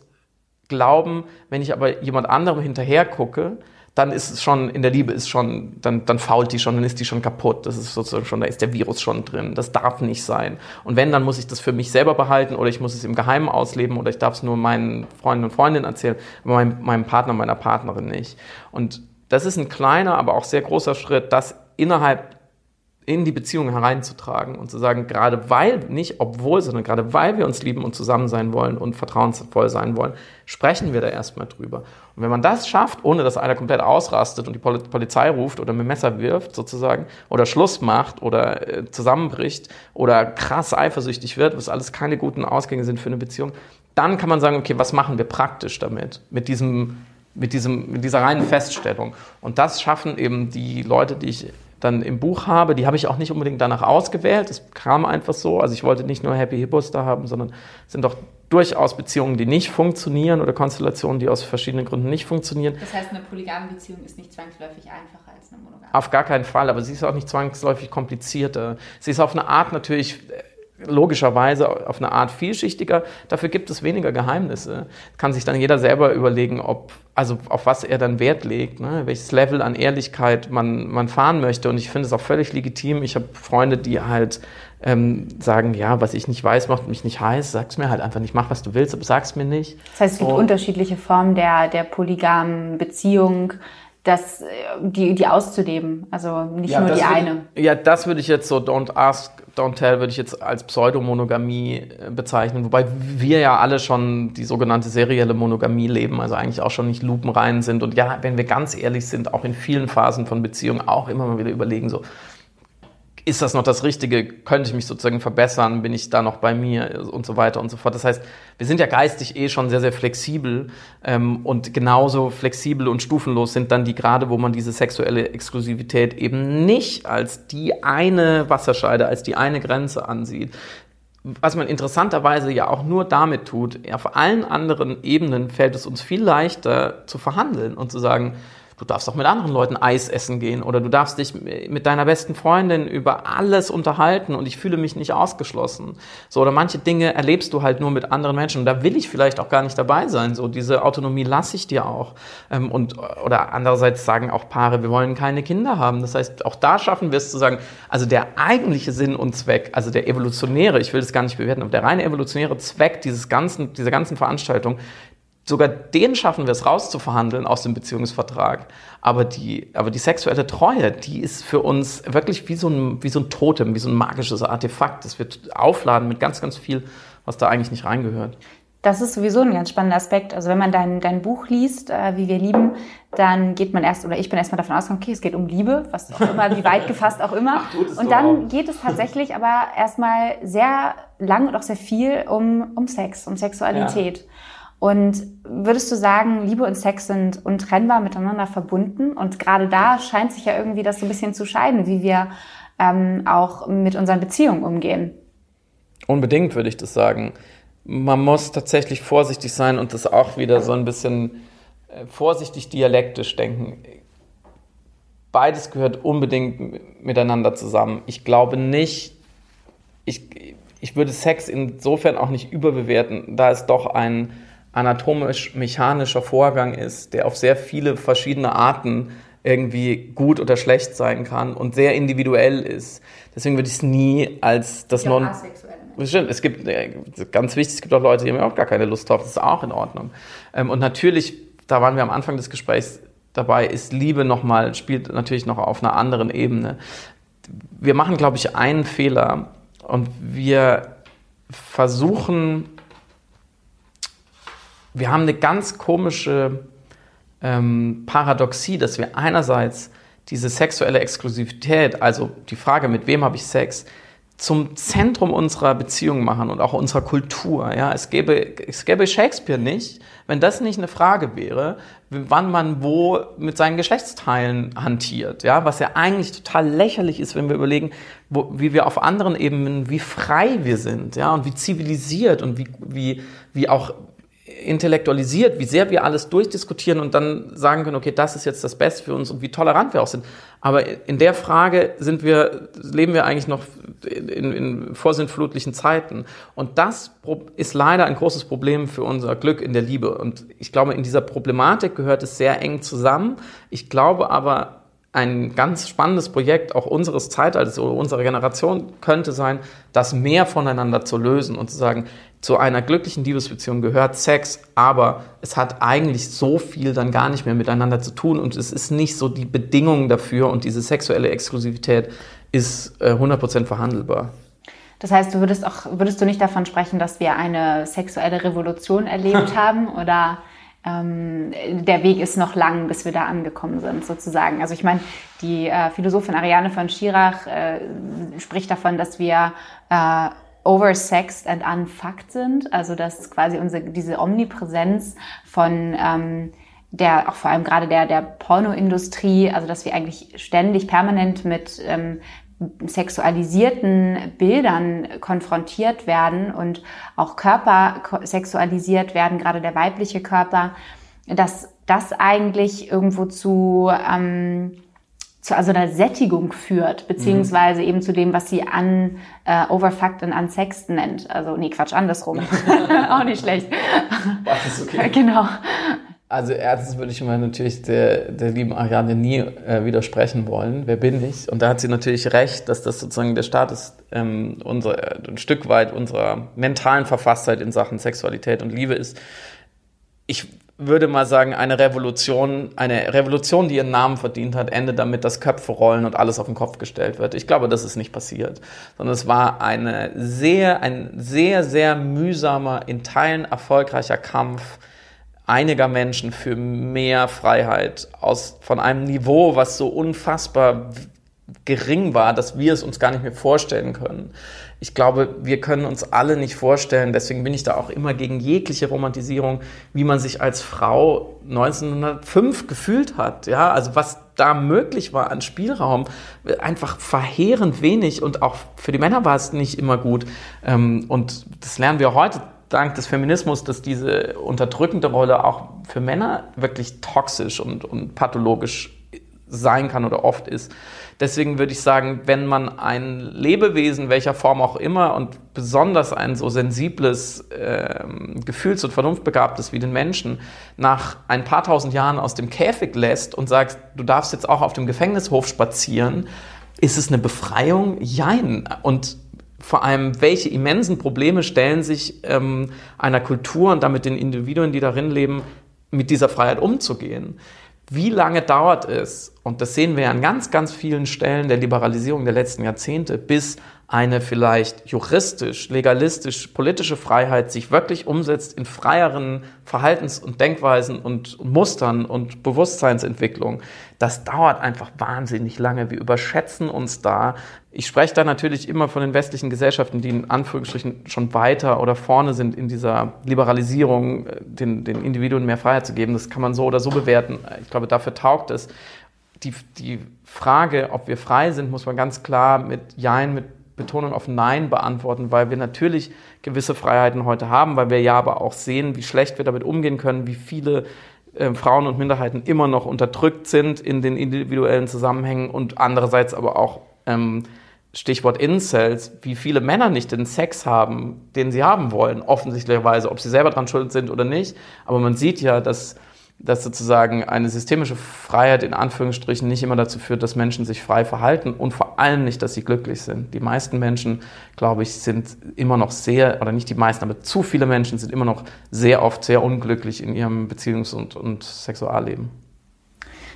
glauben, wenn ich aber jemand anderem hinterher gucke, dann ist es schon, in der Liebe ist schon, dann, dann fault die schon, dann ist die schon kaputt. Das ist sozusagen schon, da ist der Virus schon drin. Das darf nicht sein. Und wenn, dann muss ich das für mich selber behalten oder ich muss es im Geheimen ausleben oder ich darf es nur meinen Freunden und Freundinnen erzählen, aber meinem, meinem Partner, meiner Partnerin nicht. Und das ist ein kleiner, aber auch sehr großer Schritt, das innerhalb in die Beziehung hereinzutragen und zu sagen, gerade weil, nicht obwohl, sondern gerade weil wir uns lieben und zusammen sein wollen und vertrauensvoll sein wollen, sprechen wir da erstmal drüber. Und wenn man das schafft, ohne dass einer komplett ausrastet und die Polizei ruft oder mit Messer wirft sozusagen oder Schluss macht oder äh, zusammenbricht oder krass eifersüchtig wird, was alles keine guten Ausgänge sind für eine Beziehung, dann kann man sagen, okay, was machen wir praktisch damit? Mit diesem mit, diesem, mit dieser reinen Feststellung. Und das schaffen eben die Leute, die ich dann im Buch habe, die habe ich auch nicht unbedingt danach ausgewählt. Es kam einfach so. Also ich wollte nicht nur Happy Hippos da haben, sondern es sind doch durchaus Beziehungen, die nicht funktionieren oder Konstellationen, die aus verschiedenen Gründen nicht funktionieren. Das heißt, eine polygame Beziehung ist nicht zwangsläufig einfacher als eine monogame? Auf gar keinen Fall, aber sie ist auch nicht zwangsläufig komplizierter. Sie ist auf eine Art natürlich logischerweise auf eine Art vielschichtiger. Dafür gibt es weniger Geheimnisse. Kann sich dann jeder selber überlegen, ob, also auf was er dann Wert legt, ne? welches Level an Ehrlichkeit man, man fahren möchte. Und ich finde es auch völlig legitim. Ich habe Freunde, die halt ähm, sagen, ja, was ich nicht weiß, macht mich nicht heiß. Sag's mir halt einfach nicht, mach was du willst, aber sag's mir nicht. Das heißt, es gibt Und, unterschiedliche Formen der, der polygamen Beziehung das, die, die auszuleben. Also nicht ja, nur die eine. ja, das würde ich jetzt so Don't Ask, Don't Tell würde ich jetzt als Pseudomonogamie äh, bezeichnen, wobei wir ja alle schon die sogenannte serielle Monogamie leben, also eigentlich auch schon nicht lupenrein sind und ja, wenn wir ganz ehrlich sind, auch in vielen Phasen von Beziehungen auch immer mal wieder überlegen, so ist das noch das Richtige? Könnte ich mich sozusagen verbessern? Bin ich da noch bei mir? Und so weiter und so fort. Das heißt, wir sind ja geistig eh schon sehr, sehr flexibel ähm, und genauso flexibel und stufenlos sind dann die gerade, wo man diese sexuelle Exklusivität eben nicht als die eine Wasserscheide, als die eine Grenze ansieht. Was man interessanterweise ja auch nur damit tut, auf allen anderen Ebenen fällt es uns viel leichter zu verhandeln und zu sagen, Du darfst auch mit anderen Leuten Eis essen gehen oder du darfst dich mit deiner besten Freundin über alles unterhalten und ich fühle mich nicht ausgeschlossen. So, oder manche Dinge erlebst du halt nur mit anderen Menschen und da will ich vielleicht auch gar nicht dabei sein. So, diese Autonomie lasse ich dir auch. Ähm, und, oder andererseits sagen auch Paare, wir wollen keine Kinder haben. Das heißt, auch da schaffen wir es zu sagen, also der eigentliche Sinn und Zweck, also der evolutionäre, ich will das gar nicht bewerten, aber der reine evolutionäre Zweck dieses ganzen, dieser ganzen Veranstaltung, Sogar den schaffen wir es rauszuverhandeln aus dem Beziehungsvertrag. Aber die, aber die sexuelle Treue, die ist für uns wirklich wie so, ein, wie so ein Totem, wie so ein magisches Artefakt. Das wird aufladen mit ganz, ganz viel, was da eigentlich nicht reingehört. Das ist sowieso ein ganz spannender Aspekt. Also wenn man dein, dein Buch liest, äh, wie wir lieben, dann geht man erst, oder ich bin erstmal davon ausgegangen, okay, es geht um Liebe, was auch immer, wie weit gefasst auch immer. Ach, und dann auch. geht es tatsächlich aber erstmal sehr lang und auch sehr viel um, um Sex, um Sexualität. Ja. Und würdest du sagen, Liebe und Sex sind untrennbar miteinander verbunden? Und gerade da scheint sich ja irgendwie das so ein bisschen zu scheiden, wie wir ähm, auch mit unseren Beziehungen umgehen. Unbedingt würde ich das sagen. Man muss tatsächlich vorsichtig sein und das auch wieder so ein bisschen äh, vorsichtig dialektisch denken. Beides gehört unbedingt miteinander zusammen. Ich glaube nicht, ich, ich würde Sex insofern auch nicht überbewerten, da es doch ein anatomisch-mechanischer Vorgang ist, der auf sehr viele verschiedene Arten irgendwie gut oder schlecht sein kann und sehr individuell ist. Deswegen würde ich es nie als das Non... Menschen. Das stimmt. Es gibt, äh, ganz wichtig, es gibt auch Leute, die haben überhaupt gar keine Lust drauf. Das ist auch in Ordnung. Ähm, und natürlich, da waren wir am Anfang des Gesprächs dabei, ist Liebe nochmal, spielt natürlich noch auf einer anderen Ebene. Wir machen, glaube ich, einen Fehler und wir versuchen, wir haben eine ganz komische ähm, Paradoxie, dass wir einerseits diese sexuelle Exklusivität, also die Frage, mit wem habe ich Sex, zum Zentrum unserer Beziehung machen und auch unserer Kultur. Ja, es gäbe, es gäbe Shakespeare nicht, wenn das nicht eine Frage wäre, wann man wo mit seinen Geschlechtsteilen hantiert. Ja, was ja eigentlich total lächerlich ist, wenn wir überlegen, wo, wie wir auf anderen Ebenen, wie frei wir sind, ja, und wie zivilisiert und wie, wie, wie auch intellektualisiert, wie sehr wir alles durchdiskutieren und dann sagen können, okay, das ist jetzt das Beste für uns und wie tolerant wir auch sind. Aber in der Frage sind wir, leben wir eigentlich noch in, in vorsintflutlichen Zeiten. Und das ist leider ein großes Problem für unser Glück in der Liebe. Und ich glaube, in dieser Problematik gehört es sehr eng zusammen. Ich glaube aber, ein ganz spannendes Projekt auch unseres Zeitalters oder unserer Generation könnte sein, das mehr voneinander zu lösen und zu sagen, zu einer glücklichen Liebesbeziehung gehört Sex, aber es hat eigentlich so viel dann gar nicht mehr miteinander zu tun und es ist nicht so die Bedingung dafür und diese sexuelle Exklusivität ist äh, 100% verhandelbar. Das heißt, du würdest auch, würdest du nicht davon sprechen, dass wir eine sexuelle Revolution erlebt <laughs> haben oder ähm, der Weg ist noch lang, bis wir da angekommen sind, sozusagen. Also ich meine, die äh, Philosophin Ariane von Schirach äh, spricht davon, dass wir äh, oversexed and unfucked sind. Also dass quasi unsere, diese Omnipräsenz von ähm, der, auch vor allem gerade der, der Pornoindustrie, also dass wir eigentlich ständig permanent mit ähm, sexualisierten Bildern konfrontiert werden und auch Körper sexualisiert werden, gerade der weibliche Körper, dass das eigentlich irgendwo zu ähm, zu also einer Sättigung führt, beziehungsweise mhm. eben zu dem, was sie an äh, Overfucked und Unsexed nennt. Also, nee, Quatsch, andersrum. <laughs> Auch nicht schlecht. Das ist okay. <laughs> Genau. Also erstens würde ich mal natürlich der, der lieben Ariane nie äh, widersprechen wollen. Wer bin ich? Und da hat sie natürlich recht, dass das sozusagen der Start ist, ähm, unser, ein Stück weit unserer mentalen Verfasstheit in Sachen Sexualität und Liebe ist. Ich würde mal sagen, eine Revolution, eine Revolution, die ihren Namen verdient hat, endet damit, dass Köpfe rollen und alles auf den Kopf gestellt wird. Ich glaube, das ist nicht passiert, sondern es war eine sehr, ein sehr, sehr mühsamer, in Teilen erfolgreicher Kampf einiger Menschen für mehr Freiheit aus, von einem Niveau, was so unfassbar gering war, dass wir es uns gar nicht mehr vorstellen können ich glaube, wir können uns alle nicht vorstellen, deswegen bin ich da auch immer gegen jegliche Romantisierung, wie man sich als Frau 1905 gefühlt hat. Ja, also was da möglich war an Spielraum, einfach verheerend wenig und auch für die Männer war es nicht immer gut. Ähm, und das lernen wir heute dank des Feminismus, dass diese unterdrückende Rolle auch für Männer wirklich toxisch und, und pathologisch sein kann oder oft ist. Deswegen würde ich sagen, wenn man ein Lebewesen, welcher Form auch immer, und besonders ein so sensibles, äh, gefühls- und vernunftbegabtes wie den Menschen, nach ein paar tausend Jahren aus dem Käfig lässt und sagt, du darfst jetzt auch auf dem Gefängnishof spazieren, ist es eine Befreiung? Jein. Und vor allem, welche immensen Probleme stellen sich ähm, einer Kultur und damit den Individuen, die darin leben, mit dieser Freiheit umzugehen? Wie lange dauert es, und das sehen wir an ganz, ganz vielen Stellen der Liberalisierung der letzten Jahrzehnte, bis eine vielleicht juristisch, legalistisch, politische Freiheit sich wirklich umsetzt in freieren Verhaltens- und Denkweisen und Mustern und Bewusstseinsentwicklung. Das dauert einfach wahnsinnig lange. Wir überschätzen uns da. Ich spreche da natürlich immer von den westlichen Gesellschaften, die in Anführungsstrichen schon weiter oder vorne sind in dieser Liberalisierung, äh, den, den Individuen mehr Freiheit zu geben. Das kann man so oder so bewerten. Ich glaube, dafür taugt es. Die, die Frage, ob wir frei sind, muss man ganz klar mit Jein, mit Betonung auf Nein beantworten, weil wir natürlich gewisse Freiheiten heute haben, weil wir ja aber auch sehen, wie schlecht wir damit umgehen können, wie viele äh, Frauen und Minderheiten immer noch unterdrückt sind in den individuellen Zusammenhängen und andererseits aber auch ähm, Stichwort Incels, wie viele Männer nicht den Sex haben, den sie haben wollen, offensichtlicherweise, ob sie selber dran schuld sind oder nicht. Aber man sieht ja, dass dass sozusagen eine systemische Freiheit in Anführungsstrichen nicht immer dazu führt, dass Menschen sich frei verhalten und vor allem nicht, dass sie glücklich sind. Die meisten Menschen, glaube ich, sind immer noch sehr, oder nicht die meisten, aber zu viele Menschen sind immer noch sehr oft sehr unglücklich in ihrem Beziehungs- und, und Sexualleben.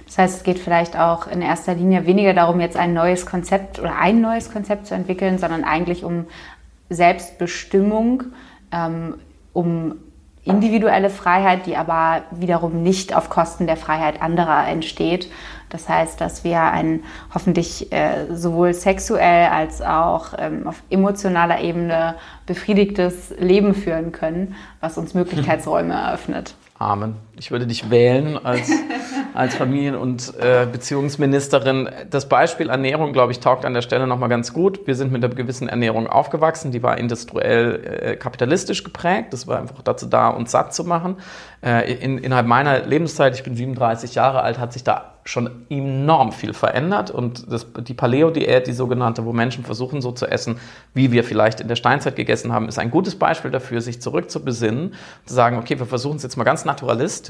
Das heißt, es geht vielleicht auch in erster Linie weniger darum, jetzt ein neues Konzept oder ein neues Konzept zu entwickeln, sondern eigentlich um Selbstbestimmung, ähm, um individuelle Freiheit, die aber wiederum nicht auf Kosten der Freiheit anderer entsteht. Das heißt, dass wir ein hoffentlich äh, sowohl sexuell als auch ähm, auf emotionaler Ebene befriedigtes Leben führen können, was uns <laughs> Möglichkeitsräume eröffnet. Amen. Ich würde dich wählen als, <laughs> als Familien- und äh, Beziehungsministerin. Das Beispiel Ernährung, glaube ich, taugt an der Stelle nochmal ganz gut. Wir sind mit einer gewissen Ernährung aufgewachsen, die war industriell äh, kapitalistisch geprägt. Das war einfach dazu da, uns satt zu machen. Äh, in, innerhalb meiner Lebenszeit, ich bin 37 Jahre alt, hat sich da schon enorm viel verändert und das, die Paleo-Diät, die sogenannte, wo Menschen versuchen so zu essen, wie wir vielleicht in der Steinzeit gegessen haben, ist ein gutes Beispiel dafür, sich zurückzubesinnen, zu sagen, okay, wir versuchen es jetzt mal ganz naturalistisch.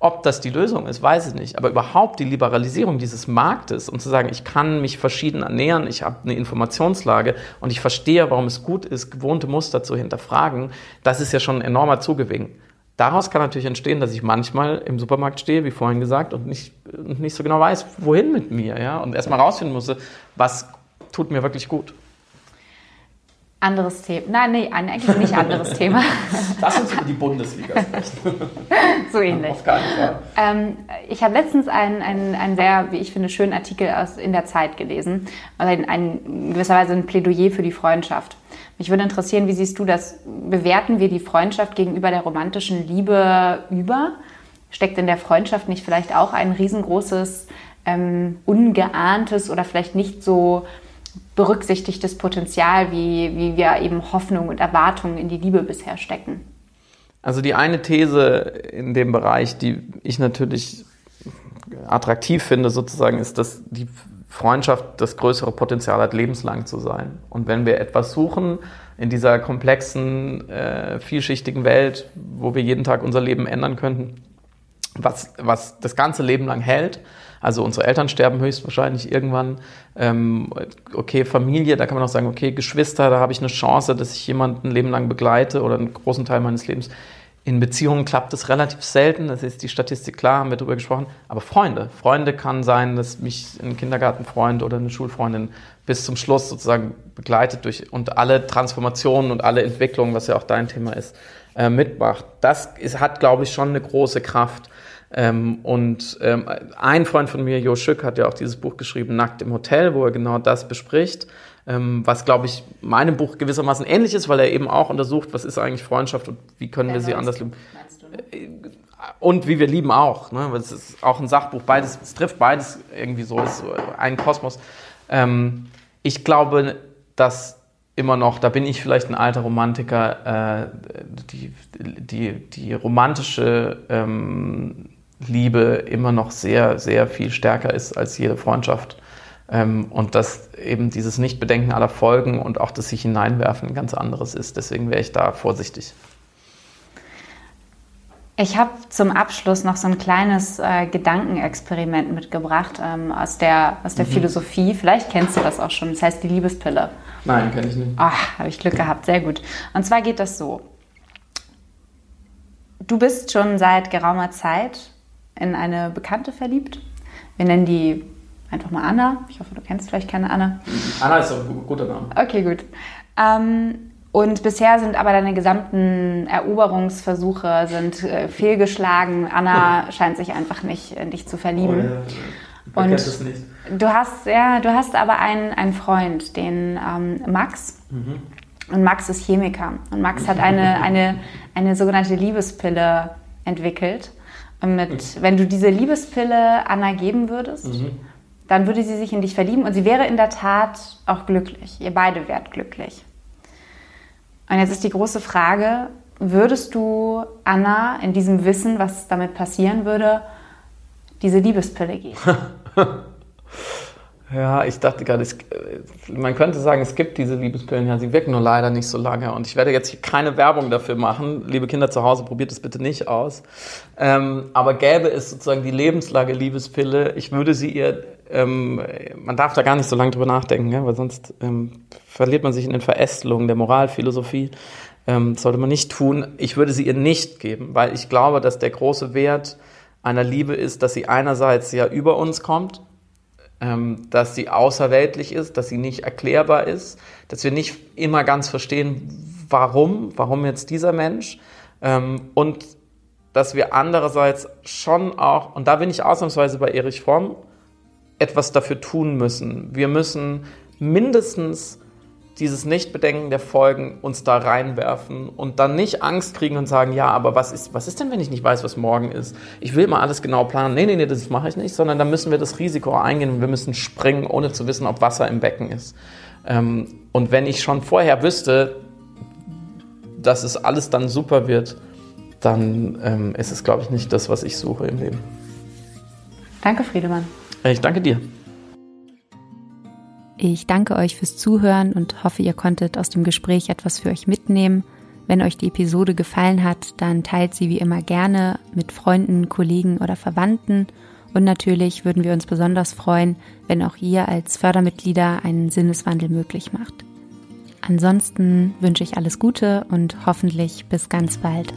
Ob das die Lösung ist, weiß ich nicht, aber überhaupt die Liberalisierung dieses Marktes und zu sagen, ich kann mich verschieden ernähren, ich habe eine Informationslage und ich verstehe, warum es gut ist, gewohnte Muster zu hinterfragen, das ist ja schon ein enormer Zugewinn. Daraus kann natürlich entstehen, dass ich manchmal im Supermarkt stehe, wie vorhin gesagt, und nicht, nicht so genau weiß, wohin mit mir, ja, und erstmal rausfinden muss, was tut mir wirklich gut. Anderes Thema. Nein, nee, eigentlich nicht anderes <laughs> Thema. Lass uns über die Bundesliga sprechen. <laughs> so ähnlich. Auf keinen Fall. Ähm, ich habe letztens einen, einen, einen sehr, wie ich finde, schönen Artikel aus, in der Zeit gelesen. Also ein, ein, gewisserweise ein Plädoyer für die Freundschaft. Mich würde interessieren, wie siehst du das? Bewerten wir die Freundschaft gegenüber der romantischen Liebe über? Steckt in der Freundschaft nicht vielleicht auch ein riesengroßes, ähm, ungeahntes oder vielleicht nicht so berücksichtigtes Potenzial, wie, wie wir eben Hoffnung und Erwartungen in die Liebe bisher stecken? Also die eine These in dem Bereich, die ich natürlich attraktiv finde, sozusagen, ist, dass die Freundschaft das größere Potenzial hat, lebenslang zu sein. Und wenn wir etwas suchen in dieser komplexen, äh, vielschichtigen Welt, wo wir jeden Tag unser Leben ändern könnten, was, was das ganze Leben lang hält, also unsere Eltern sterben höchstwahrscheinlich irgendwann. Ähm, okay, Familie, da kann man auch sagen, okay, Geschwister, da habe ich eine Chance, dass ich jemanden ein Leben lang begleite oder einen großen Teil meines Lebens. In Beziehungen klappt es relativ selten, das ist die Statistik klar, haben wir darüber gesprochen. Aber Freunde, Freunde kann sein, dass mich ein Kindergartenfreund oder eine Schulfreundin bis zum Schluss sozusagen begleitet durch und alle Transformationen und alle Entwicklungen, was ja auch dein Thema ist, äh, mitmacht. Das ist, hat, glaube ich, schon eine große Kraft. Ähm, und ähm, ein Freund von mir, Jo Schück, hat ja auch dieses Buch geschrieben, Nackt im Hotel, wo er genau das bespricht. Ähm, was, glaube ich, meinem Buch gewissermaßen ähnlich ist, weil er eben auch untersucht, was ist eigentlich Freundschaft und wie können Wer wir sie anders lieben. Ne? Äh, und wie wir lieben auch. Ne? Es ist auch ein Sachbuch, beides, es trifft beides irgendwie so, ist so ein Kosmos. Ähm, ich glaube, dass immer noch, da bin ich vielleicht ein alter Romantiker, äh, die, die, die romantische ähm, Liebe immer noch sehr, sehr viel stärker ist als jede Freundschaft. Ähm, und dass eben dieses Nichtbedenken aller Folgen und auch das sich hineinwerfen ein ganz anderes ist. Deswegen wäre ich da vorsichtig. Ich habe zum Abschluss noch so ein kleines äh, Gedankenexperiment mitgebracht ähm, aus der, aus der mhm. Philosophie. Vielleicht kennst du das auch schon. Das heißt die Liebespille. Nein, kenne ich nicht. Ach, habe ich Glück gehabt. Sehr gut. Und zwar geht das so. Du bist schon seit geraumer Zeit in eine Bekannte verliebt. Wir nennen die einfach mal Anna. Ich hoffe, du kennst vielleicht keine Anna. Anna ist ein guter Name. Okay, gut. Ähm, und bisher sind aber deine gesamten Eroberungsversuche sind äh, fehlgeschlagen. Anna <laughs> scheint sich einfach nicht in dich zu verlieben. Oh, ja. Und es nicht. du hast ja, du hast aber einen, einen Freund, den ähm, Max. Mhm. Und Max ist Chemiker. Und Max hat eine, eine, eine sogenannte Liebespille entwickelt. Mit, wenn du diese Liebespille Anna geben würdest, mhm. dann würde sie sich in dich verlieben und sie wäre in der Tat auch glücklich. Ihr beide wärt glücklich. Und jetzt ist die große Frage, würdest du Anna in diesem Wissen, was damit passieren würde, diese Liebespille geben? <laughs> Ja, ich dachte gerade, es, man könnte sagen, es gibt diese Liebespillen, ja, sie wirken nur leider nicht so lange. Und ich werde jetzt hier keine Werbung dafür machen. Liebe Kinder zu Hause, probiert es bitte nicht aus. Ähm, aber gäbe es sozusagen die lebenslage Liebespille, ich würde sie ihr, ähm, man darf da gar nicht so lange drüber nachdenken, ja, weil sonst ähm, verliert man sich in den Verästelungen der Moralphilosophie. Ähm, sollte man nicht tun. Ich würde sie ihr nicht geben, weil ich glaube, dass der große Wert einer Liebe ist, dass sie einerseits ja über uns kommt, dass sie außerweltlich ist, dass sie nicht erklärbar ist, dass wir nicht immer ganz verstehen, warum, warum jetzt dieser Mensch ähm, und dass wir andererseits schon auch, und da bin ich ausnahmsweise bei Erich Fromm, etwas dafür tun müssen. Wir müssen mindestens dieses Nichtbedenken der Folgen uns da reinwerfen und dann nicht Angst kriegen und sagen, ja, aber was ist, was ist denn, wenn ich nicht weiß, was morgen ist? Ich will mal alles genau planen. Nee, nee, nee, das mache ich nicht, sondern dann müssen wir das Risiko eingehen und wir müssen springen, ohne zu wissen, ob Wasser im Becken ist. Ähm, und wenn ich schon vorher wüsste, dass es alles dann super wird, dann ähm, ist es, glaube ich, nicht das, was ich suche im Leben. Danke, Friedemann. Ich danke dir. Ich danke euch fürs Zuhören und hoffe, ihr konntet aus dem Gespräch etwas für euch mitnehmen. Wenn euch die Episode gefallen hat, dann teilt sie wie immer gerne mit Freunden, Kollegen oder Verwandten. Und natürlich würden wir uns besonders freuen, wenn auch ihr als Fördermitglieder einen Sinneswandel möglich macht. Ansonsten wünsche ich alles Gute und hoffentlich bis ganz bald.